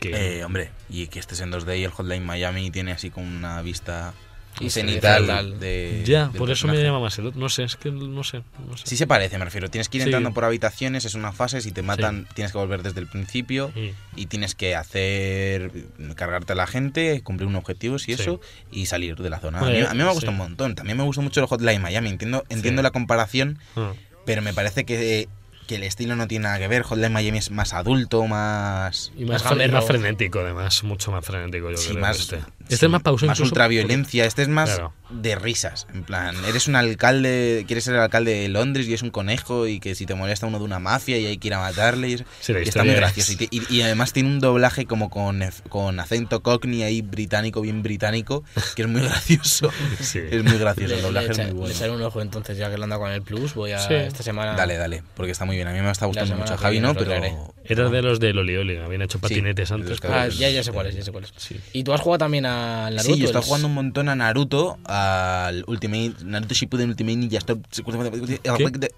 Que, Eh, hombre, y que estés en 2D y el Hotline Miami tiene así como una vista Y cenital cenital. de. ya, del por eso me llama más el otro. No sé, es que no sé. No sé. Sí se parece, me refiero. Tienes que ir Sí. entrando por habitaciones, es una fase, si te matan tienes que volver desde el principio Sí. y tienes que hacer, cargarte a la gente, cumplir un objetivo y eso, y salir de la zona. A mí, a mí me gusta un montón. También me gusta mucho el Hotline Miami. Entiendo, entiendo la comparación, Ah. pero me parece que, que el estilo no tiene nada que ver. Hotline Miami es más adulto, más... Y más, Más más frenético, además. Mucho más frenético, yo Sí, creo. más, este. Este es más pausado Más incluso ultraviolencia. Este es más Claro. de risas. En plan, eres un alcalde, quieres ser el alcalde de Londres y es un conejo y que si te molesta uno de una mafia y hay que ir a matarle. Y. Sí, Y está muy gracioso. Y, te- y- y además tiene un doblaje como con, con acento cockney ahí británico, bien británico, que es muy gracioso. Sí. Es muy gracioso. El Le, doblaje le es echa- muy le bueno. echaré un ojo entonces, ya que lo anda con el Plus. Voy a Sí. esta semana. Dale, dale, porque está muy bien. A mí me está gustando mucho. Javi no, pero. Era de los del Oli Oli, habían hecho patinetes antes. Ah, ya, ya sé cuál es, ya sé cuál es. Sí. ¿Y tú has jugado también Naruto? Sí, yo estaba jugando un montón a Naruto, al Ultimate, Naruto Shippuden Ultimate Ninja Storm.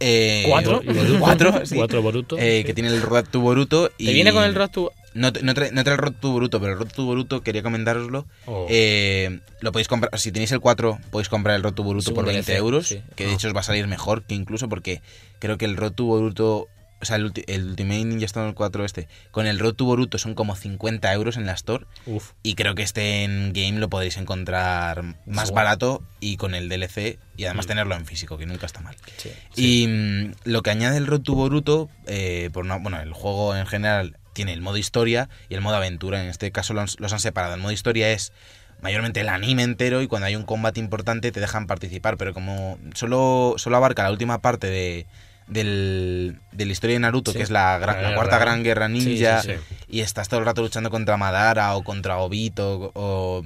Eh, ¿Cuatro? Boruto. Cuatro, sí. Cuatro Boruto. Eh, que tiene el Road to Boruto. Y ¿Te viene con el Road to- No, no, trae, no trae el Road to Boruto, pero el Road to Boruto quería comentároslo. Oh. Eh, lo podéis comprar, si tenéis el 4, podéis comprar el Road to Boruto por un 20 DLC, euros. sí. Que de hecho os va a salir mejor que incluso porque creo que el Road to Boruto. O sea, el, ulti- el Ultimate Ninja Storm 4 este. Con el Road to Boruto son como 50 euros en la Store. Uf. Y creo que este en game lo podréis encontrar más barato y con el DLC y además Mm. tenerlo en físico, que nunca está mal. Sí. Y mm, lo que añade el Road to Boruto, eh, por una- bueno, el juego en general tiene el modo historia y el modo aventura. En este caso los, los han separado. El modo historia es mayormente el anime entero y cuando hay un combate importante te dejan participar, pero como solo, solo abarca la última parte de, del, de la historia de Naruto, Sí. que es la, gran- La la guerra. cuarta gran guerra ninja, sí, sí. y estás todo el rato luchando contra Madara o contra Obito o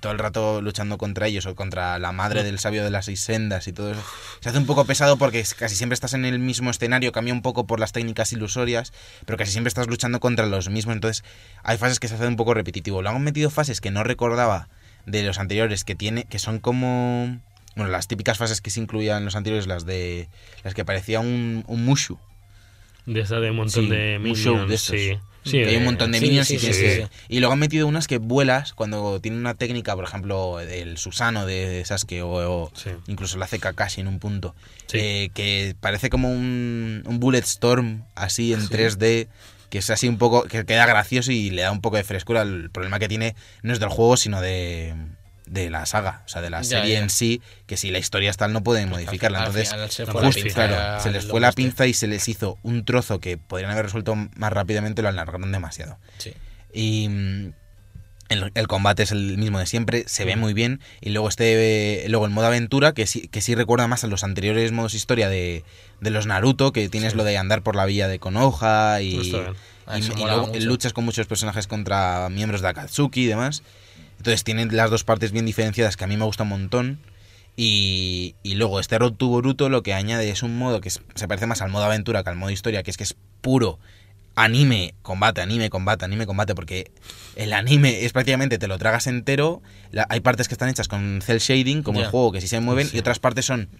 todo el rato luchando contra ellos o contra la madre del sabio de las seis sendas y todo eso. Se hace un poco pesado porque casi siempre estás en el mismo escenario, cambia un poco por las técnicas ilusorias, pero casi siempre estás luchando contra los mismos, entonces hay fases que se hacen un poco repetitivo. Luego han metido fases que no recordaba de los anteriores que tiene que son como bueno, las típicas fases que se incluían en los anteriores, las de las que parecía un, un mushu. De esa de un montón Sí, de minions. de estos. sí. Sí, que hay un eh, montón de sí, minions sí, y sí, tienes sí, que-. Y luego han metido unas que vuelas cuando tienen una técnica, por ejemplo, el Susano de Sasuke o, o incluso la hace Kakashi en un punto. Sí. eh, que parece como un, un Bullet Storm así en 3D. Que es así un poco. que queda gracioso y le da un poco de frescura. El problema que tiene no es del juego, sino de. De la saga, o sea, de la Ya, serie ya. en sí, que si la historia es tal no pueden modificarla. Al Entonces, se Justo, pinza claro, se les fue la pinza y se les hizo un trozo que podrían haber resuelto más rápidamente, lo alargaron demasiado. Sí. Y mm, el, el combate es el mismo de siempre, se ve muy bien. Y luego este eh, luego el modo aventura, que sí, que sí recuerda más a los anteriores modos historia de, de los Naruto, que tienes Sí. lo de andar por la villa de Konoha y, luego mucho. luchas con muchos personajes contra miembros de Akatsuki y demás. Entonces tienen las dos partes bien diferenciadas que a mí me gusta un montón. Y, y luego este Road to Boruto lo que añade es un modo que es- se parece más al modo aventura que al modo historia, que es que es puro anime, combate, anime, combate, anime, combate, porque el anime es prácticamente te lo tragas entero. La- hay partes que están hechas con cel shading, como el juego, que sí se mueven, Sí. y otras partes son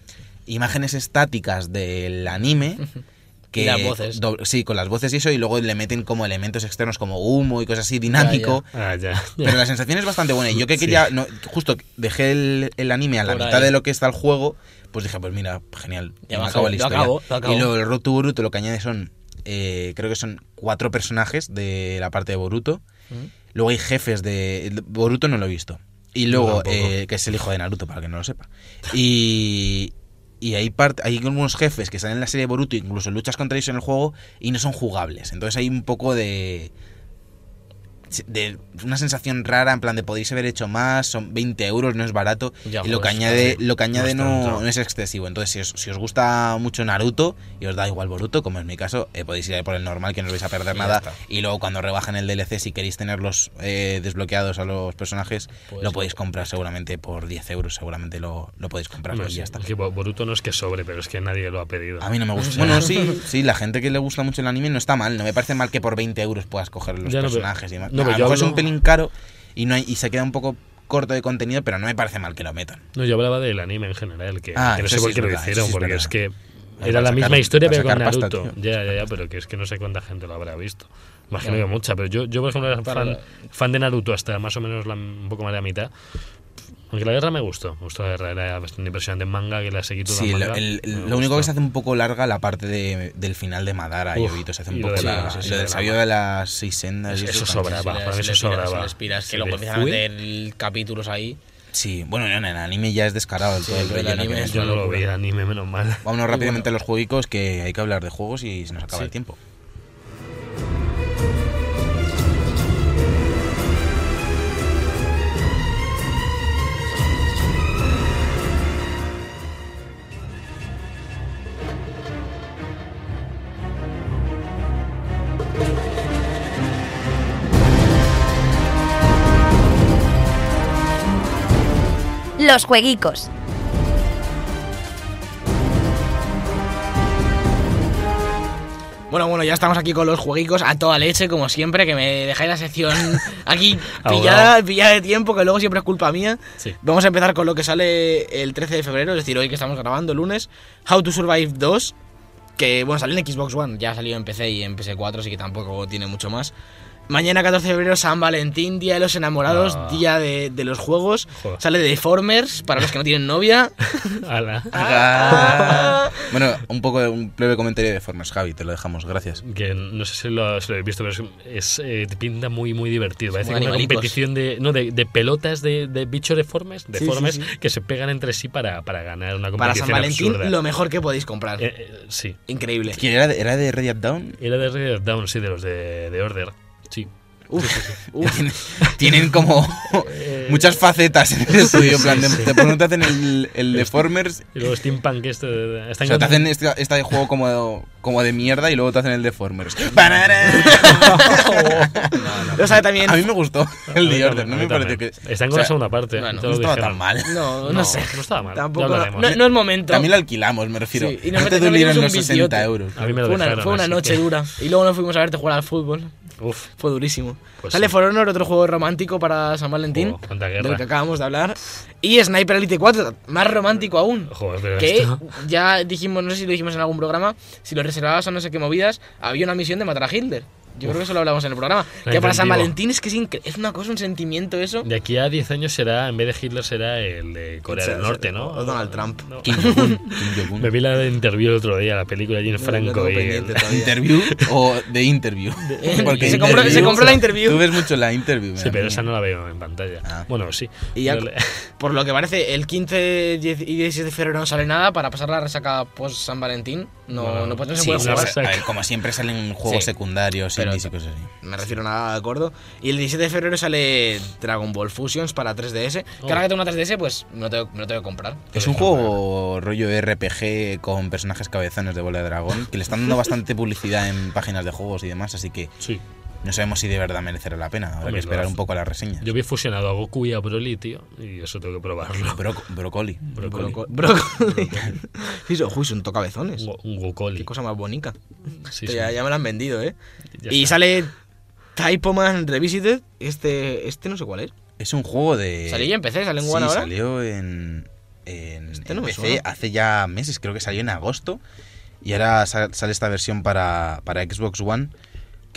imágenes estáticas del anime. Que, Y las voces. do- sí, con las voces y eso, y luego le meten como elementos externos como humo y cosas así, dinámico. Ah, ya. Pero la sensación es bastante buena. Y yo que Sí. quería, no, justo dejé el, el anime a la Por mitad ahí. de lo que está el juego, pues dije, pues mira, genial. Ya me acabo acabo- la lo historia. acabo, lo acabo. Y luego el Road to Boruto lo que añade son, eh, creo que son cuatro personajes de la parte de Boruto. Mm. Luego hay jefes de... Boruto no lo he visto. Y luego, eh, que es el hijo de Naruto, para que no lo sepa. Y... Y hay, part- hay algunos jefes que están en la serie de Boruto, incluso luchas contra ellos en el juego, y no son jugables. Entonces hay un poco de de una sensación rara, en plan de podéis haber hecho más, son 20 euros, no es barato. Ya, y lo que joder, añade, lo que añade No es no, excesivo. Entonces, si os, si os gusta mucho Naruto y os da igual Boruto, como es mi caso, eh, podéis ir ahí por el normal, que no os vais a perder Y nada. Y luego cuando rebajen el DLC, si queréis tenerlos eh, desbloqueados a los personajes, Pues lo sí. podéis comprar seguramente por 10 euros, seguramente lo, lo podéis comprar No, y sí, ya está. es que Bo- Boruto no es que sobre, pero es que nadie lo ha pedido. A mí no me gusta. Bueno, sí, sí, la gente que le gusta mucho el anime no está mal. No me parece mal que por 20 euros puedas coger los Ya, no, pero- personajes y demás. No, a lo yo mejor es un pelín caro y, no hay, y se queda un poco corto de contenido, pero no me parece mal que lo metan. No, yo hablaba del anime en general, que, Ah, que no sé por qué es lo hicieron, sí es porque verdad. es que era la sacar- misma historia, pero con pasta, Naruto. tío. ya, ya, ya, pero que es que no sé cuánta gente lo habrá visto. Imagino que mucha, pero yo, yo por ejemplo, era fan, fan de Naruto hasta más o menos la- un poco más de la mitad. Aunque la guerra me gustó, me gustó la guerra, era bastante impresionante en manga, que la seguí toda Sí, lo, el- único que se hace un poco larga la parte de- del final de Madara Uf, se hace un y lo poco de larga. sí, sí, lo de del sabio de las seis sendas y Eso eso sobraba. también. para mí eso sobraba. les piras, Se que lo le empiezan a meter capítulos ahí. Sí, bueno, en el anime ya es descarado el Sí, todo el relleno anime Yo no lo vi anime, menos mal. Vámonos rápidamente bueno. a los jueguicos que hay que hablar de juegos y se nos acaba el tiempo. Los jueguicos. Bueno, bueno, ya estamos aquí con los jueguicos a toda leche, como siempre, que me dejáis la sección aquí pillada, pillada de tiempo, que luego siempre es culpa mía. Sí. Vamos a empezar con lo que sale el 13 de febrero, es decir, hoy que estamos grabando, lunes. How to Survive 2, que bueno, salió en Xbox One, ya ha salido en PC y en PS4, así que tampoco tiene mucho más. Mañana 14 de febrero, San Valentín, Día de los Enamorados, Ah. Día de, de los Juegos. Joder. Sale de Deformers, para los que no tienen novia. Ala. Ah. Bueno, un poco de un breve comentario de Formers, Javi, te lo dejamos, gracias. Que no sé si lo, si lo habéis visto, pero es, es, eh, pinta muy muy divertido. Parece una competición de, no, de, de pelotas de, de bichos deformes, deformes sí, sí. que se pegan entre sí para, para ganar una Para competición San Valentín, absurda. lo mejor que podéis comprar. Eh, eh, sí, Increíble. ¿Quién era, de- era de Red Dead Down? era de Red Dead Down, sí, de los de, de Order. Sí. Uf, uf. Tienen, tienen como muchas facetas en el estudio. En plan, de, de pronto te hacen el, el Deformers. Y luego Steampunk este de- O sea, te hacen este, este juego como, como de mierda y luego te hacen el Deformers. Lo sabe también. A mí me gustó el The Order, también, no me pareció que. Están o con la segunda parte. bueno, No estaba tan mal. No, no, No, sé. no estaba mal, Tampoco. No, no es momento. También lo alquilamos, me refiero. Sí, y nos no te dolieron los un 60 viciote. euros. A mí me lo Fue una, noche dura. Y luego nos fuimos a verte jugar al fútbol. Uf, Fue durísimo. Pues Sale sí. For Honor, otro juego romántico para San Valentín. Oh, del que acabamos de hablar. Y Sniper Elite 4, más romántico aún. joder, pero Que esto... ya dijimos, no sé si lo dijimos en algún programa, si lo reservabas o no sé qué movidas, había una misión de matar a Hitler. Yo creo que eso lo hablamos en el programa. Que para San. Valentín es que es, incre- es una cosa, un sentimiento eso. De aquí a 10 años será, en vez de Hitler, será el de Corea del Norte, ¿no? o Donald Trump. No. Kim Jong-un. Me vi la de interview el otro día, la película allí en Franco. y el-. ¿Interview o de interview? Porque se, compró, se compró la interview. Tú ves mucho la interview. Sí, pero esa no la veo en pantalla. Ah. Bueno, sí. Y ya, le- por lo que parece, el 15 10 y 16 de febrero no sale nada para pasar la resaca post San Valentín. No, Bueno, no, pues no se Sí, puede una jugar. a ver, como siempre salen juegos Sí. secundarios, Pero- indies y cosas así. Me refiero nada de acuerdo. Y el 17 de febrero sale Dragon Ball Fusions para 3DS. Oh. Que ahora que tengo una 3DS, pues me lo tengo, me lo tengo que comprar. Es un juego rollo RPG con personajes cabezones de bola de dragón que le están dando bastante publicidad en páginas de juegos y demás, así que Sí. No sabemos si de verdad merecerá la pena. Habrá Hombre, que esperar un poco a las reseñas. Yo vi fusionado a Goku y a Broly, tío. Y eso tengo que probarlo. Broco- Brocoli. Brócoli. Broco- Brócoli. Sí, so- uy, son tocabezones. Un, go- un Gokoli. Qué cosa más bonita. Sí, Esto sí. Ya, ya me lo han vendido, ¿eh? Ya y está. sale Typoman Revisited. Este, este no sé cuál es. Es un juego de. ¿Salió ya en PC? ¿Sale en Sí, One ahora? salió en, en, Este en no me PC suena. hace ya meses, creo que salió en agosto. Y ahora sa- sale esta versión para, para Xbox One.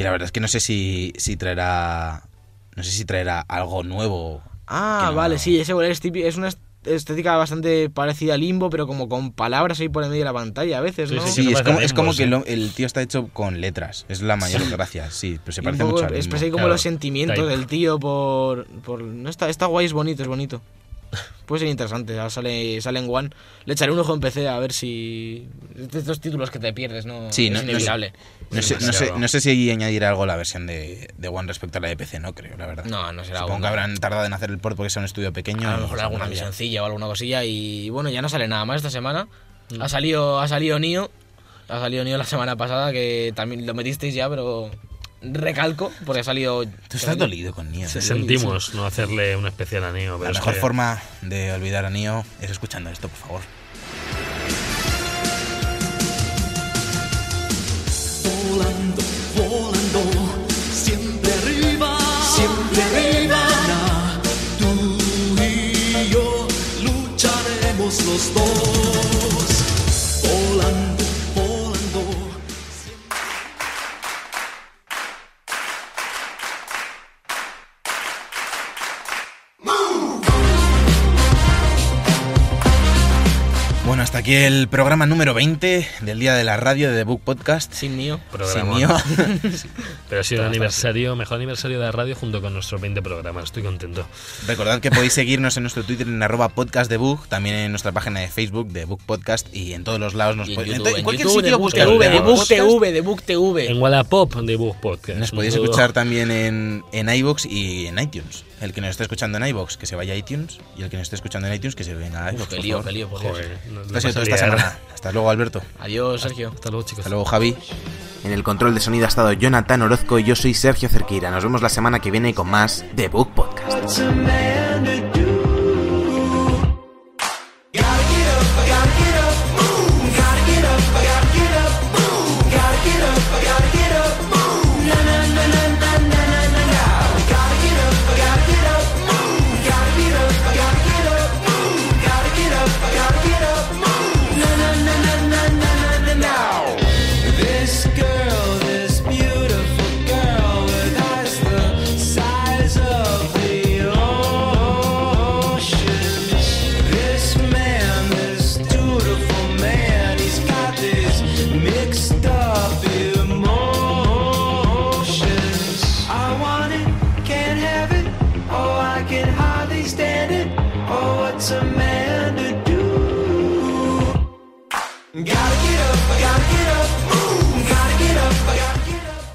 Que la verdad es que no sé si, si traerá. No sé si traerá algo nuevo. Ah, no- vale, sí, ese es, típico, es una est- estética bastante parecida a Limbo, pero como con palabras ahí por el medio de la pantalla a veces, Sí, ¿no? sí, Sí, se es parece como, a es como Limbo, que sí. lo- el tío está hecho con letras. Es la mayor gracia, sí. Pero se Y un parece mucho a Limbo. expresa ahí como Claro, los sentimientos type. del tío por, por no está está guay es bonito es bonito puede ser interesante. Ahora sale sale en One. Le echaré un ojo en PC a ver si estos títulos que te pierdes no Sí, es no- inevitable. No sé, no, sé, no sé si añadirá algo a la versión de, de One respecto a la de PC, no creo, la verdad. no no será Supongo que habrán tardado en hacer el port porque es un estudio pequeño. a lo mejor alguna misioncilla o alguna cosilla y bueno ya no sale nada más esta semana. Mm. ha salido ha salido Nio. Ha salido Nio la semana pasada que también lo metisteis ya pero recalco porque ha salido Tú estás dolido con Nio. Se ¿eh? sentimos no hacerle un especial a pero La mejor que- forma de olvidar a Nio es escuchando esto, por favor. volando, volando, siempre arriba, siempre arriba. Tú y yo lucharemos los dos, hasta aquí el programa número 20 del Día de la Radio de The Book Podcast. sin programa. Sin Nio. Pero ha sido el aniversario, mejor aniversario de la radio junto con nuestros 20 programas. Estoy contento. Recordad que podéis seguirnos en nuestro Twitter en arroba podcast de Book, también en nuestra página de Facebook de Book Podcast y en todos los lados nos podéis... En en cualquier YouTube sitio Book buscáis TV, de Book. TV, de Book TV. En Wallapop de Book Podcast. Nos podéis escuchar también en, en iVoox y en iTunes. El que nos esté escuchando en iVoox, que se vaya a iTunes. Y el que nos esté escuchando en iTunes, que se venga a iVoox. Qué por lío, qué lío, por Dios. Joder, no- Esto no ha sido todo vas a esta liar. semana. Hasta luego, Alberto. Adiós, Sergio. Hasta luego, chicos. Hasta luego, Javi. En el control de sonido ha estado Jonathan Orozco y yo soy Sergio Cerqueira. Nos vemos la semana que viene con más The Book Podcast.